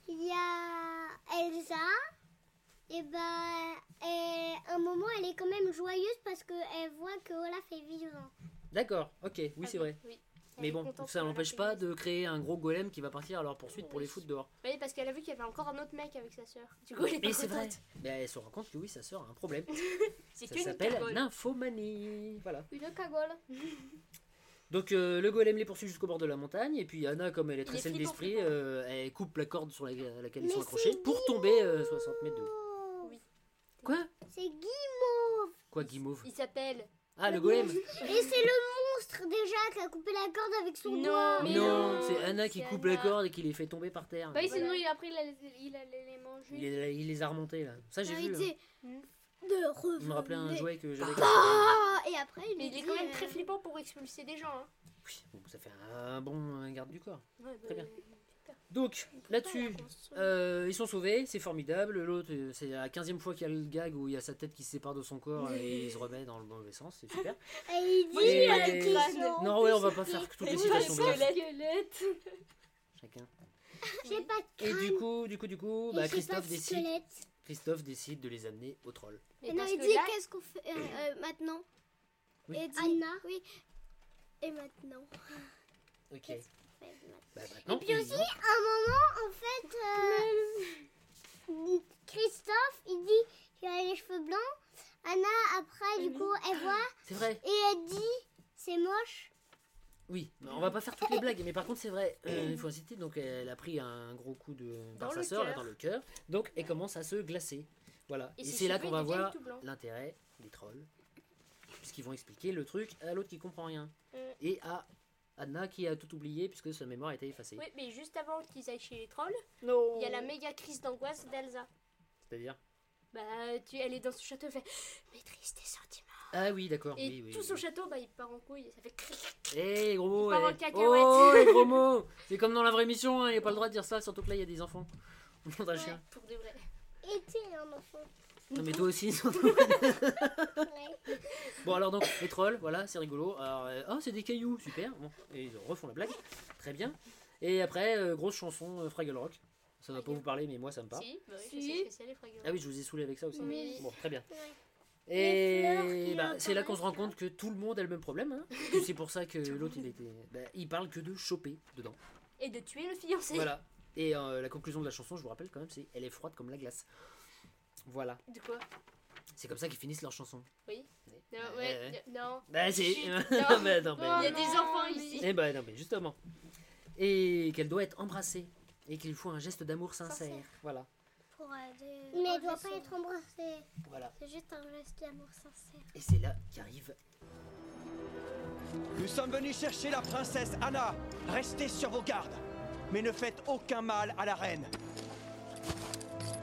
il y a Elsa. Et bah, et un moment, elle est quand même joyeuse parce qu'elle voit que Olaf est vivant. D'accord, ok, oui c'est vrai. Oui. Mais bon, ça n'empêche pas de créer un gros golem qui va partir à leur poursuite pour les foutre dehors. Oui, parce qu'elle a vu qu'il y avait encore un autre mec avec sa sœur. Du coup, elle est Mais c'est vrai. Mais elle se rend compte que oui, sa sœur a un problème. C'est Ça une s'appelle nymphomanie. Voilà. Une cagole. Donc euh, le golem les poursuit jusqu'au bord de la montagne et puis Anna comme elle est très saine d'esprit, euh, elle coupe la corde sur la- laquelle ils sont accrochés pour tomber euh, 60 mètres de haut. Quoi C'est Guimauve. Quoi guimauve Il s'appelle. Ah le golem Et c'est le monstre déjà qui a coupé la corde avec son Non, doigt. mais Non, non, c'est Anna qui coupe Anna. la corde et qui les fait tomber par terre. Bah oui, Voilà. sinon il a pris, il allait les manger. il, les, il les a remontés là. Ça j'ai vu. il hein. Hmm. de revenir. Me rappelais un jouet que j'avais. Ah Et après, il Mais il est quand même euh, très flippant pour expulser des gens. Hein. Oui, bon, ça fait un bon euh, garde du corps. Ouais, Très bah, bien. Donc là-dessus, euh, ils sont sauvés, c'est formidable. L'autre, euh, c'est la 15 fois qu'il y a le gag où il y a sa tête qui se sépare de son corps et il se remet dans le mauvais sens, c'est super. Et il dit Et- pas de question. Non, ouais, on va pas faire toutes les citations. Squelette. Chacun. J'ai pas de Et du coup, du coup, du coup, bah, Christophe de décide. Christophe décide de les amener au troll. Mais Et non, il dit qu'est-ce qu'on fait euh, euh, maintenant? Oui. Et dit, Anna. Oui. Et maintenant Ok. Bah, maintenant, Et puis aussi, évidemment. à un moment, en fait, euh, Christophe, il dit qu'il a les cheveux blancs. Anna, après, du coup, elle voit c'est vrai. et elle dit c'est moche. Oui, on va pas faire toutes les blagues, mais par contre c'est vrai, euh, il faut inciter, donc elle a pris un gros coup de par Dans sa le sœur là, dans le cœur, donc elle commence à se glacer. Voilà, et, Et c'est là qu'on va voir l'intérêt des trolls, puisqu'ils vont expliquer le truc à l'autre qui comprend rien, Mm. et à Anna qui a tout oublié puisque sa mémoire a été effacée. Oui, mais juste avant qu'ils aillent chez les trolls, Non. il y a la méga crise d'angoisse d'Elsa. C'est-à-dire Bah, tu, elle est dans son château, elle fait maîtrise tes sentiments. Ah oui, d'accord. Et oui, oui, tout oui, son château, bah, il part en couille et ça fait cric. Eh, gros mots, Il part en eh. Oh, les gros mots C'est comme dans la vraie mission, il n'y a pas le droit de dire ça, surtout que là il y a des enfants. On un chien. Pour de vrai. Et tu es un enfant. Non mais toi aussi, surtout. Bon alors donc les trolls, voilà, c'est rigolo. Alors, euh, oh c'est des cailloux, super. Bon, et ils refont la blague, très bien. Et après euh, grosse chanson euh, Fraggle Rock. Ça va pas vous parler, mais moi ça me parle. Si, bah oui, je sais. Ah oui, je vous ai saoulé avec ça aussi. Oui. Bon, très bien. Ouais. Et bah, c'est là qu'on se rend compte que tout le monde a le même problème. Hein, que c'est pour ça que l'autre il était. bah, il parle que de choper dedans. Et de tuer le fiancé. Voilà. Et euh, la conclusion de la chanson, je vous rappelle quand même, c'est elle est froide comme la glace. Voilà. De quoi? C'est comme ça qu'ils finissent leur chanson. Oui. Non, Ouais, ouais, ouais. non. Bah si. Bah, non. Il y a des enfants ici. Eh ben non, mais justement. Et qu'elle doit être embrassée. Et qu'il faut un geste d'amour sincère. Sincère. Voilà. Pour aider. Mais elle doit pas être embrassée. Voilà. C'est juste un geste d'amour sincère. Et c'est là qu'arrive. Nous sommes venus chercher la princesse Anna. Restez sur vos gardes. Mais ne faites aucun mal à la reine.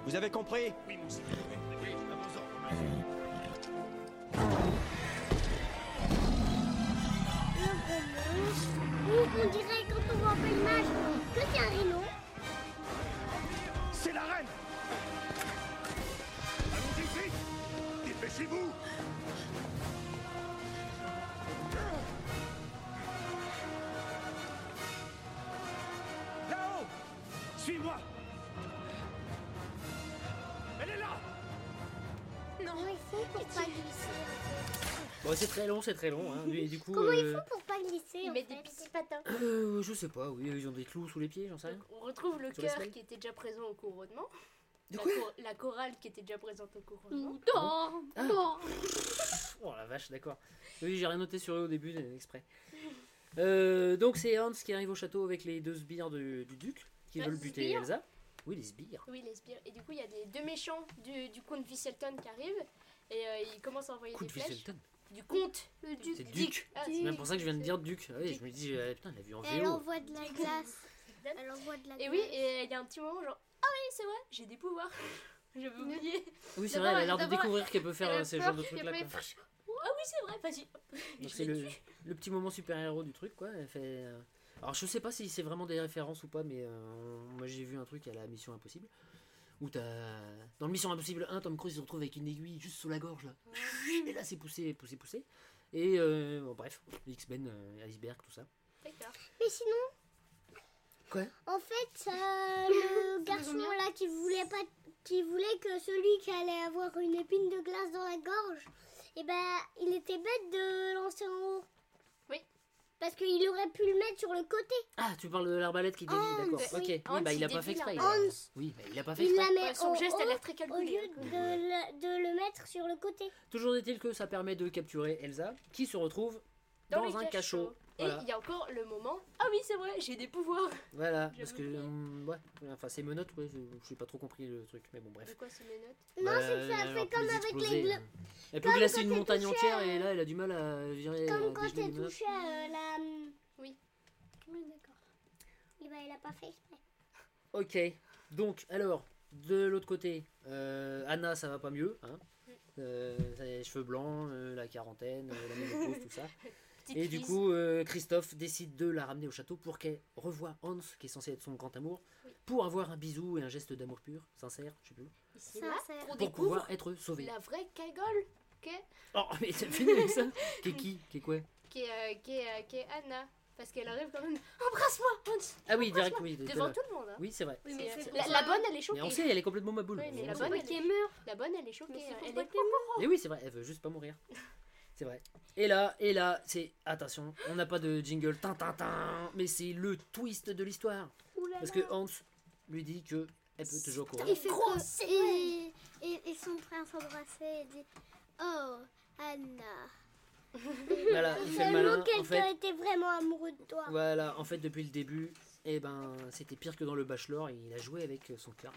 Vous avez compris Oui, monseigneur. C'est très long, c'est très long. Hein. Et du coup. Comment ils euh, font pour pas glisser Ils en mettent fait des petits patins. euh, je sais pas, oui, ils ont des clous sous les pieds, j'en sais rien. Donc, on retrouve le Sur les cœur semelles qui était déjà présent au couronnement. De la, quoi chor- la chorale qui était déjà présente au couronnement. Non, Ah. non. Oh la vache, d'accord. Oui, j'ai rien noté sur eux au début, euh, exprès. Euh, donc c'est Hans qui arrive au château avec les deux sbires de- du duc qui Ah, veulent buter sbires Elsa. Oui, les sbires. Oui, les sbires. Et du coup, il y a des deux méchants du, du comte Visselton qui arrivent. Et euh, ils commencent à envoyer Coup des de flèches. Visselton. Du comte. Le duc. C'est duc. Ah, C'est même pour ça que je viens de dire duc. Ah Oui, je me dis, euh, putain, elle l'a vu en Elle vélo. envoie de la glace. Elle envoie de la Et glace. oui, et il y a un petit moment genre Ah oui, c'est vrai, j'ai des pouvoirs. J'avais oublié. Oui, c'est vrai, elle a l'air de d'abord, découvrir qu'elle peut faire Elle a euh, ces peur, genres de puis trucs là. après, quoi. Ah oui, c'est vrai, vas-y. Donc Je c'est l'ai le, le petit moment super-héros du truc, quoi. Elle fait, euh, Alors je sais pas si c'est vraiment des références ou pas, mais euh, moi j'ai vu un truc à la Mission Impossible. Où t'as... Dans le Mission Impossible 1, Tom Cruise se retrouve avec une aiguille juste sous la gorge, là. Et là c'est poussé, poussé, poussé. Et euh, bon, bref, X-Men, euh, Iceberg, tout ça. D'accord. Mais sinon, Quoi? en fait, euh, le garçon là qui voulait pas, qui voulait que celui qui allait avoir une épine de glace dans la gorge, et ben, il était bête de lancer en haut. Parce qu'il aurait pu le mettre sur le côté. Ah, tu parles de l'arbalète qui dévie, d'accord. oui. Ok, oui, bah il a pas fait exprès. Hans. Oui, bah, il a pas fait Il exprès. la met Ouais, son geste a l'air très au calculé. lieu de le, de le mettre sur le côté. Toujours est-il que ça permet de capturer Elsa, qui se retrouve dans, un cachot. Voilà. il y a encore le moment. Ah oui, c'est vrai, j'ai des pouvoirs. Voilà, parce que hum, ouais, enfin c'est menottes, ouais, je j'ai pas trop compris le truc, mais bon bref. De quoi c'est mes notes Non, Bah, c'est que ça elle fait comme les avec exploser, les gla- hein. Elle peut comme glacer quand une t'es montagne touché entière à- et là elle a du mal à virer. à Comme quand dégeler t'es les menottes. touché à la. Oui. Oui, d'accord. Et ben, il a pas fait exprès. Ok, donc alors de l'autre côté, euh, Anna ça va pas mieux, hein. Euh, ça a les cheveux blancs, euh, la quarantaine, euh, la ménopause, tout ça. Petite Et du coup, euh, Christophe décide de la ramener au château pour qu'elle revoie Hans, qui est censé être son grand amour, pour avoir un bisou et un geste d'amour pur, sincère, je sais plus, qu'on pour pouvoir être sauvé. la vraie cagole qu'est Oh, mais c'est fini avec ça Qui est qui Qui est quoi qui est, euh, qui est, euh, qui est Anna. Parce qu'elle arrive quand même. Embrasse-moi, Hans Ah oui, direct, oui. Devant tout le monde. Hein. Oui, c'est vrai. Oui, mais mais c'est la, bonne, elle est choquée. Mais on sait, elle est complètement maboule. Oui, mais la bonne, Qui elle est est... mûr. la bonne, elle est choquée. Mais Elle est... Et oui, c'est vrai, elle veut juste pas mourir. C'est vrai. Et là, et là, c'est. Attention, on n'a pas de jingle, tin, tin, tin, mais c'est le twist de l'histoire. Parce que Hans lui dit que elle peut toujours courir. Il fait Gros, et, et, et son frère s'embrasser et dit Oh, Anna. Voilà, il fait le malin. En fait, était vraiment amoureux de toi. voilà, en fait, depuis le début, eh ben, c'était pire que dans le Bachelor. Il a joué avec son cœur.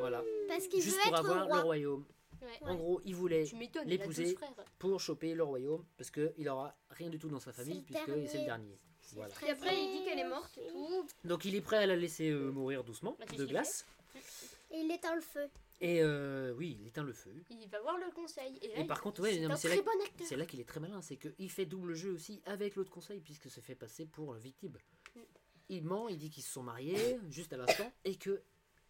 Voilà. Parce qu'il Juste veut pour être avoir roi. le royaume. Ouais. En gros, il voulait l'épouser 12 frères. pour choper le royaume parce qu'il aura rien du tout dans sa famille le puisque c'est le dernier. Voilà. Et après, il dit qu'elle est morte et tout. Donc il est prêt à la laisser euh, mourir doucement Bah, de glace. Et il éteint le feu. Et euh, oui, il éteint le feu. Il va voir le conseil. Et, là, Et il- par contre, ouais, c'est là- bon acteur. C'est là qu'il est très malin, c'est qu'il fait double jeu aussi avec l'autre conseil puisque se fait passer pour victime. Mm. Il ment, il dit qu'ils se sont mariés juste à l'instant et que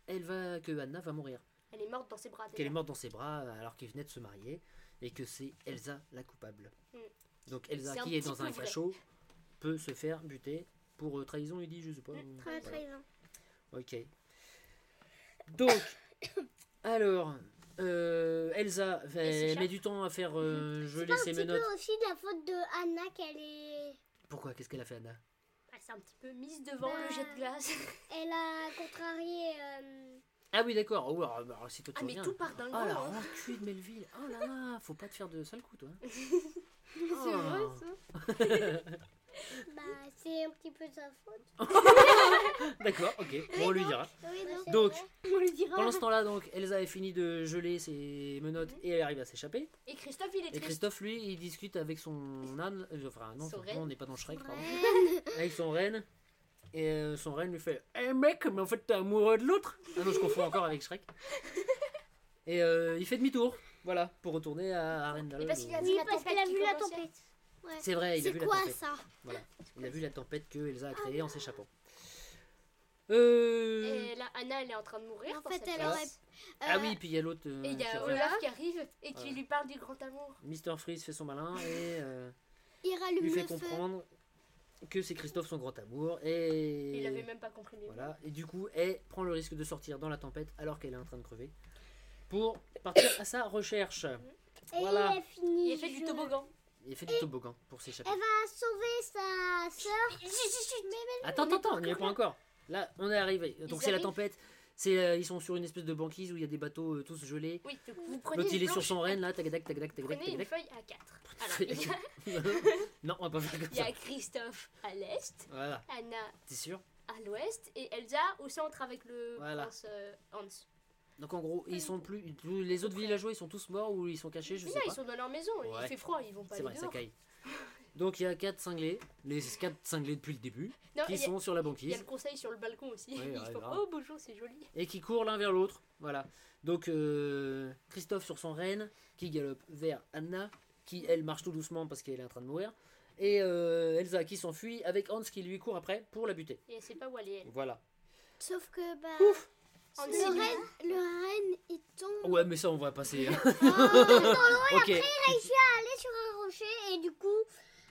elle va, que Anna va mourir, Elle est morte dans ses bras. qu'elle est morte dans ses bras alors qu'ils venaient de se marier et que c'est Elsa la coupable. Mm. Donc Elsa C'est qui est dans un vrai. cachot peut se faire buter pour euh, trahison, il dit, je sais pas. Mm, Voilà. trahison. Ok. Donc, alors, euh, Elsa Elle met du temps à faire euh, C'est geler un ses petit menottes. peu aussi de la faute de Anna qu'elle est. Pourquoi? Qu'est-ce qu'elle a fait, Anna? Elle s'est un petit peu mise devant Bah. le jet de glace. Elle a contrarié. Ah oui, d'accord. Oh, alors, alors, si toi tu Ah, mais tout part d'un Oh coup. la hein. rancune de Melville. Oh là là, faut pas te faire de sale coup, toi. C'est vrai Oh. ça. Bah, c'est un petit peu sa faute. D'accord, ok. Bon, on lui dira. Oui, non, c'est Donc, vrai. On lui dira. pendant ce temps-là, donc, Elsa a fini de geler ses menottes et elle arrive à s'échapper. Et Christophe, il est Et triste. Christophe, lui, il discute avec son âne. euh, Enfin, non, Son non, renne. on n'est pas dans Shrek, pardon. Avec son reine. Et euh, son reine lui fait Eh mec, mais en fait, t'es amoureux de l'autre Ah non, je confonds encore avec Shrek. Et euh, il fait demi-tour, voilà, pour retourner à Arendelle. Et parce qu'il a vu Oui, la parce tempête qu'il a qui vu la commençait. tempête. Ouais. C'est vrai, il a vu C'est la quoi tempête. ça? Voilà, il a vu la tempête que Elsa a créée en s'échappant. Euh... Et là, Anna, elle est en train de mourir. En dans fait, cette elle aurait. Ah euh, oui, puis il y a l'autre. euh, Et il y qui a revient. Olaf qui arrive et qui Voilà. lui parle du grand amour. Mr. Freeze fait son malin et euh, Il rallume lui fait le feu. comprendre que c'est Christophe son grand amour et Il avait même pas compris les voilà et du coup elle prend le risque de sortir dans la tempête alors qu'elle est en train de crever pour partir à sa recherche. Et Voilà. il a fini. Il fait du toboggan. Il fait du toboggan pour s'échapper. Elle va sauver sa sœur. Attends, attends, attends, on n'y est pas encore. Là, on est arrivé. Donc c'est la tempête. C'est, euh, ils sont sur une espèce de banquise où il y a des bateaux euh, tous gelés. Oui, donc vous prenez L'autre une il est sur son renne là, tac tac tac tac tac Prenez une feuille à 4. Alors, Feuille à il y a- non, on va pas faire comme il y a ça. Christophe à l'est, Voilà, Anna t'es sûr? à l'ouest et Elsa au centre avec le prince euh, Hans. Donc en gros, ils sont plus. Les autres villageois ils sont tous morts ou ils sont cachés, je sais là, ils pas. sont dans leur maison, il fait froid, ils vont pas C'est vrai, ça caille. Donc il y a quatre cinglés, les quatre cinglés depuis le début, Non, qui a- sont sur la il y a banquise le conseil sur le balcon aussi. Ouais, Ils font. Oh bonjour, c'est joli. et qui courent l'un vers l'autre. Voilà. Donc euh, Christophe sur son renne, qui galope vers Anna, qui elle marche tout doucement parce qu'elle est en train de mourir. Et euh, Elsa qui s'enfuit avec Hans qui lui court après pour la buter. Et elle sait pas où elle est. elle. Voilà. Sauf que bah, En le reine, le reine, il tombe. Ouais, mais ça on va passer. hein. Oh, ok. il réussit à aller sur un rocher et du coup,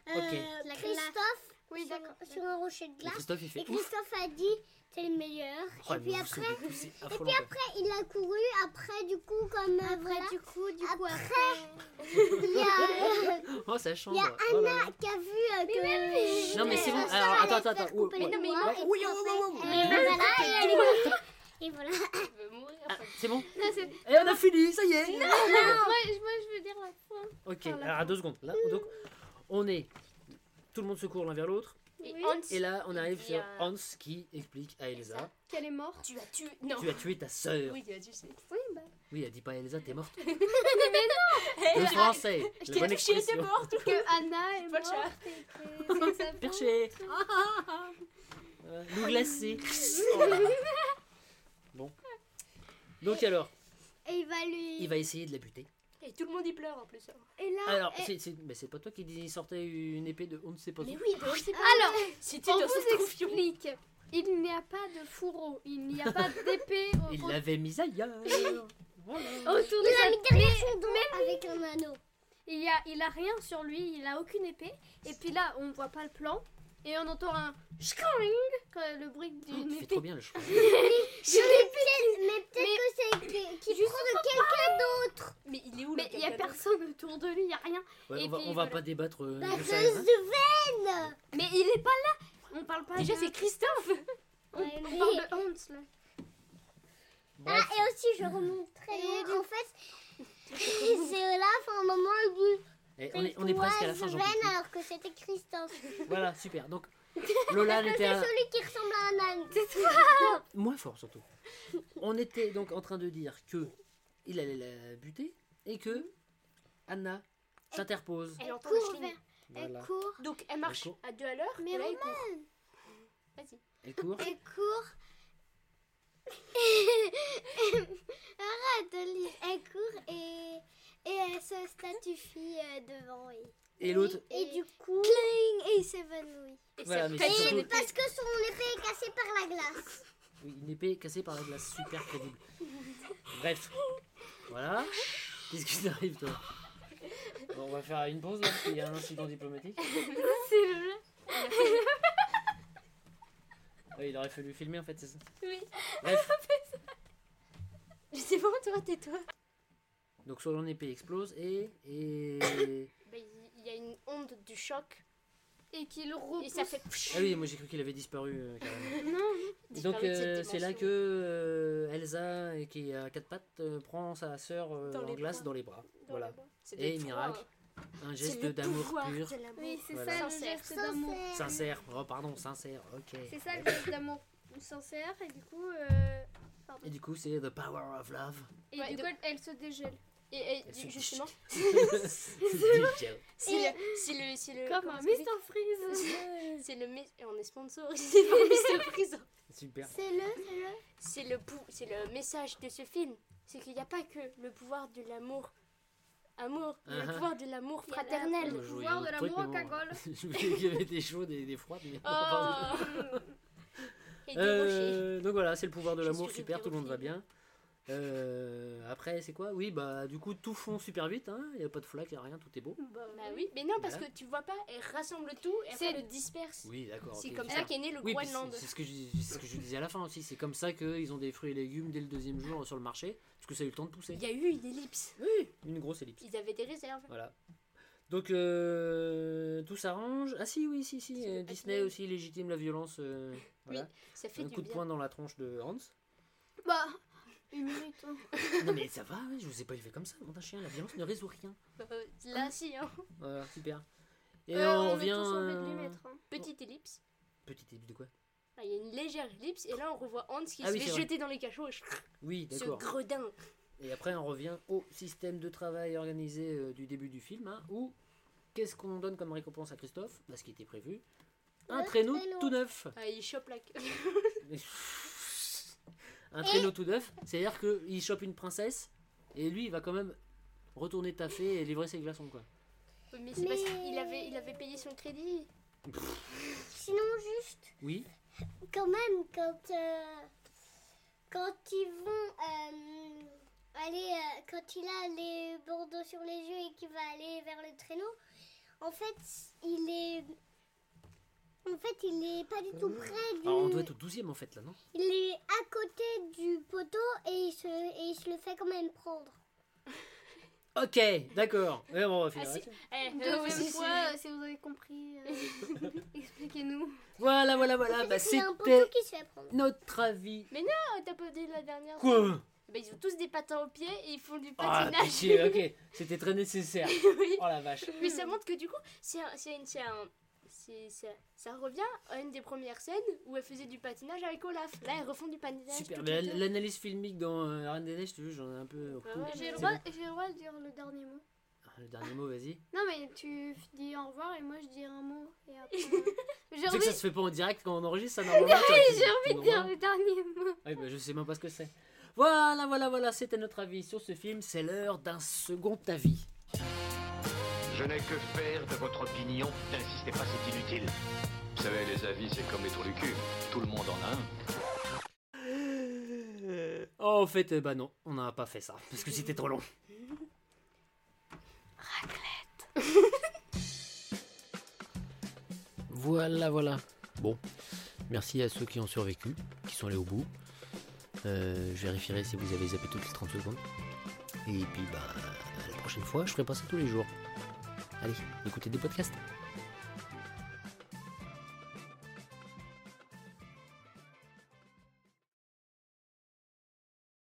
euh, Christophe Oui, sur, sur un rocher de Et glace. Christophe il fait Et. Christophe a dit c'est le meilleur. Oh, et mais puis après, et puis après, il a couru. Après, du coup, comme euh, Après, voilà, du coup, du coup, Après, après. il y a, Oh, ça change. il y a Oh là là. Anna qui a vu euh, que. Non, mais c'est bon. Alors, attends, attends, attends. oui, oui, oui, oui, après, et voilà. Ah, c'est bon Non, Et on a fini, ça y est moi, je- moi, je veux dire la fin. Ok, alors à deux secondes. Là, donc, on est. Tout le monde se court l'un vers l'autre. Et Oui. Hans, Et là, on arrive sur a- Hans qui explique à Elsa Qu'elle est morte. tu as tué. Non. Tu as tué ta sœur. Oui, tu as tué. c'est- Oui, bah. Oui, elle dit pas Elsa, t'es morte. Hey, Le français, Je t'ai touché, t'es expression. morte. Que Anna est morte. faute. Perché. Nous glacés. Oh. Bon. Donc alors, Et il va lui. il va essayer de la buter. Et tout le monde y pleure en plus. Et là, Alors, et- c'est c'est- mais c'est pas toi qui dis il sortait une épée de on ne sait pas Mais oui, mais on sait pas. Alors, C'était on dans vous explique. Il n'y a pas de fourreau. Il n'y a pas d'épée Il au- l'avait mise ailleurs. Voilà. autour de il l'a sa mis derrière son dos avec un anneau. Il y a, il a rien sur lui, il a aucune épée. Et puis là, on voit pas le plan. Et on entend un schring, quand le bruit Oh, d'une tu fais épée. trop bien le choix. Mais peut-être mais peut-être que c'est que- qu'il prend de quelqu'un d'autre. Mais il est où Mais il y a personne autour de lui, il y a rien. Ouais, Et on va, puis, on va voilà. pas débattre euh, Bah, de ça. de hein. veine. Mais il est pas là. On parle pas Déjà, c'est Christophe. On, Ouais, on mais- parle de Hans là. Ah, Bref. et aussi, je remonte très loin. En fait, c'est là, à un moment, il dit Eh, on, est, on est presque à la fin, j'en peux veine plus. alors que c'était Christophe. Voilà, super. Donc, Lola Que était c'est celui qui ressemble à un âne. moins fort surtout. On était donc en train de dire que il allait la buter et que Anna s'interpose. Elle entend court vers- Voilà. Elle court. Donc elle marche court. à deux à l'heure. Mais et là, il. Vas-y. Elle court. Elle court. Arrête, Lise. Elle court et, et elle se statufie euh, devant. Et, Et l'autre, et du coup, cling, et il s'évanouit. Et Voilà, mais c'est surtout-. Parce que son épée est cassée par la glace. oui, une épée cassée par la glace, super crédible. Bref, voilà. Qu'est-ce qui t'arrive toi? Bon, On va faire une pause là parce qu'il y a un incident diplomatique. C'est le jeu. Oui, il aurait fallu filmer en fait, c'est ça. Oui. Bref, Je sais pas, toi, tais-toi. donc son épée explose et et Bah, y a une onde du choc. Et qu'il Et repousse. ça fait. ah oui, moi j'ai cru qu'il avait disparu euh, carrément. Non, Et Donc Disparu de cette euh, c'est là dimension. que euh, Elsa, euh, qui a quatre pattes, euh, prend sa sœur euh, Dans en les glace bras. dans les bras. dans voilà. le bras. Et fois, miracle, un c'est geste le d'amour pouvoir pur, de l'amour. oui, c'est Voilà. ça le Sincère. geste d'amour. sincère. Oh pardon, sincère. Ok. C'est ça le geste d'amour sincère. Et du coup, euh, Et du coup c'est the power of love. et Ouais, du de- coup, elle, elle se dégèle. Et, et justement, c'est le, c'est le, c'est le, Comme comment un Mr. Freeze. C'est le, on est sponsorisé par Mr. Freeze. Super. C'est le, c'est le. C'est le, le message de ce film. C'est qu'il n'y a pas que le pouvoir de l'amour. Amour, il y a Uh-huh. le pouvoir de l'amour fraternel. Le pouvoir de l'amour en cagole. Je voulais qu'il y avait des chaudes et des froides. Mais... Oh Et des. Euh, donc voilà, c'est le pouvoir de l'amour, super, tout le monde va bien. Euh, après, c'est quoi? Oui, bah du coup, tout fond super vite, hein. il n'y a pas de flaque, il n'y a rien, tout est beau. Bah oui, mais non, parce Voilà. que tu vois pas, elle rassemble tout et C'est- après elle le disperse. Oui, d'accord. C'est comme ça qu'est né le Oui, Groenland. c'est c'est ce, que je, c'est ce que je disais à la fin aussi, c'est comme ça qu'ils ont des fruits et légumes dès le deuxième jour sur le marché, parce que ça a eu le temps de pousser. Il y a eu une ellipse. Oui, une grosse ellipse. Ils avaient des réserves. Voilà. Donc euh, tout s'arrange. Ah si, oui, si, si. Euh, Disney aussi légitime la violence. euh, voilà. Ça fait Un du coup de poing dans la tronche de Hans. Bah, une minute. hein. non mais ça va, ouais, je vous ai pas élevé comme ça, mon chien. La violence ne résout rien. Euh, là, si, hein. Voilà, super. Et Ouais, on, revient. tous envie de lui euh, mettre. hein. Petite ellipse. Petite ellipse de quoi? Là, Il y a une légère ellipse et là on revoit Hans qui Ah se oui, fait c'est vrai. jeter dans les cachots. et je- Oui, Ce d'accord. gredin. Et après, on revient au système de travail organisé euh, du début du film, hein, où qu'est-ce qu'on donne comme récompense à Christophe? Bah, ce qui était prévu. Un Le traîneau traîneau. tout neuf. Ah, il chope la. un traîneau tout neuf, c'est-à-dire qu'il chope une princesse et lui il va quand même retourner taffer et livrer ses glaçons quoi. Oui, Mais c'est parce qu'il avait, il avait payé son crédit. Sinon, juste, Oui quand même, quand, euh, quand ils vont euh, aller, euh, quand il a les bandeaux sur les yeux et qu'il va aller vers le traîneau, en fait, il est. En fait, il est pas du tout près du. Alors on doit être au 12 en fait là, non? Il est à côté du poteau et il se, et il se le fait quand même prendre. Ok, d'accord. Ouais, bon, on va finir Ah, là-dessus. Eh, Deuxième euh, fois, si vous avez compris, euh, expliquez-nous. Voilà, voilà, voilà. Bah, un poteau c'était qui se fait prendre. notre avis. Ah, t'as pas dit la dernière Quoi fois Bah, Ils ont tous des patins aux pieds et ils font du Ah, patinage. pitié, ok. C'était très nécessaire. Oui. Oh la vache. Mais ça montre que du coup, c'est un- c'est une- c'est un- ça, ça revient à une des premières scènes où elle faisait du patinage avec Olaf. Là, elles refont du patinage. Super. Mais l'analyse filmique dans euh, Reine des Neiges, tu veux, j'en ai un peu. Ouais, J'ai le, droit- le droit de dire le dernier mot. Ah, Le dernier mot, vas-y. Non, mais tu dis au revoir et moi je dis un mot. Et après. j'ai Tu sais envie, que ça se fait pas en direct quand on enregistre ça normalement. j'ai envie de dire le dernier mot. Ouais, bah, je sais même pas ce que c'est. Voilà, voilà, voilà, c'était notre avis sur ce film. C'est l'heure d'un second avis. Je n'ai que faire de votre opinion. N'insistez pas, c'est inutile. Vous savez, les avis, c'est comme les trous du cul. Tout le monde en a un. Oh, en fait, euh, bah non, on n'a pas fait ça parce que c'était trop long. Voilà, voilà. Bon, merci à ceux qui ont survécu, qui sont allés au bout. Euh, je vérifierai si vous avez zappé toutes les 30 secondes. Et puis, bah, la prochaine fois, je ferai pas ça tous les jours. Allez, écoutez des podcasts.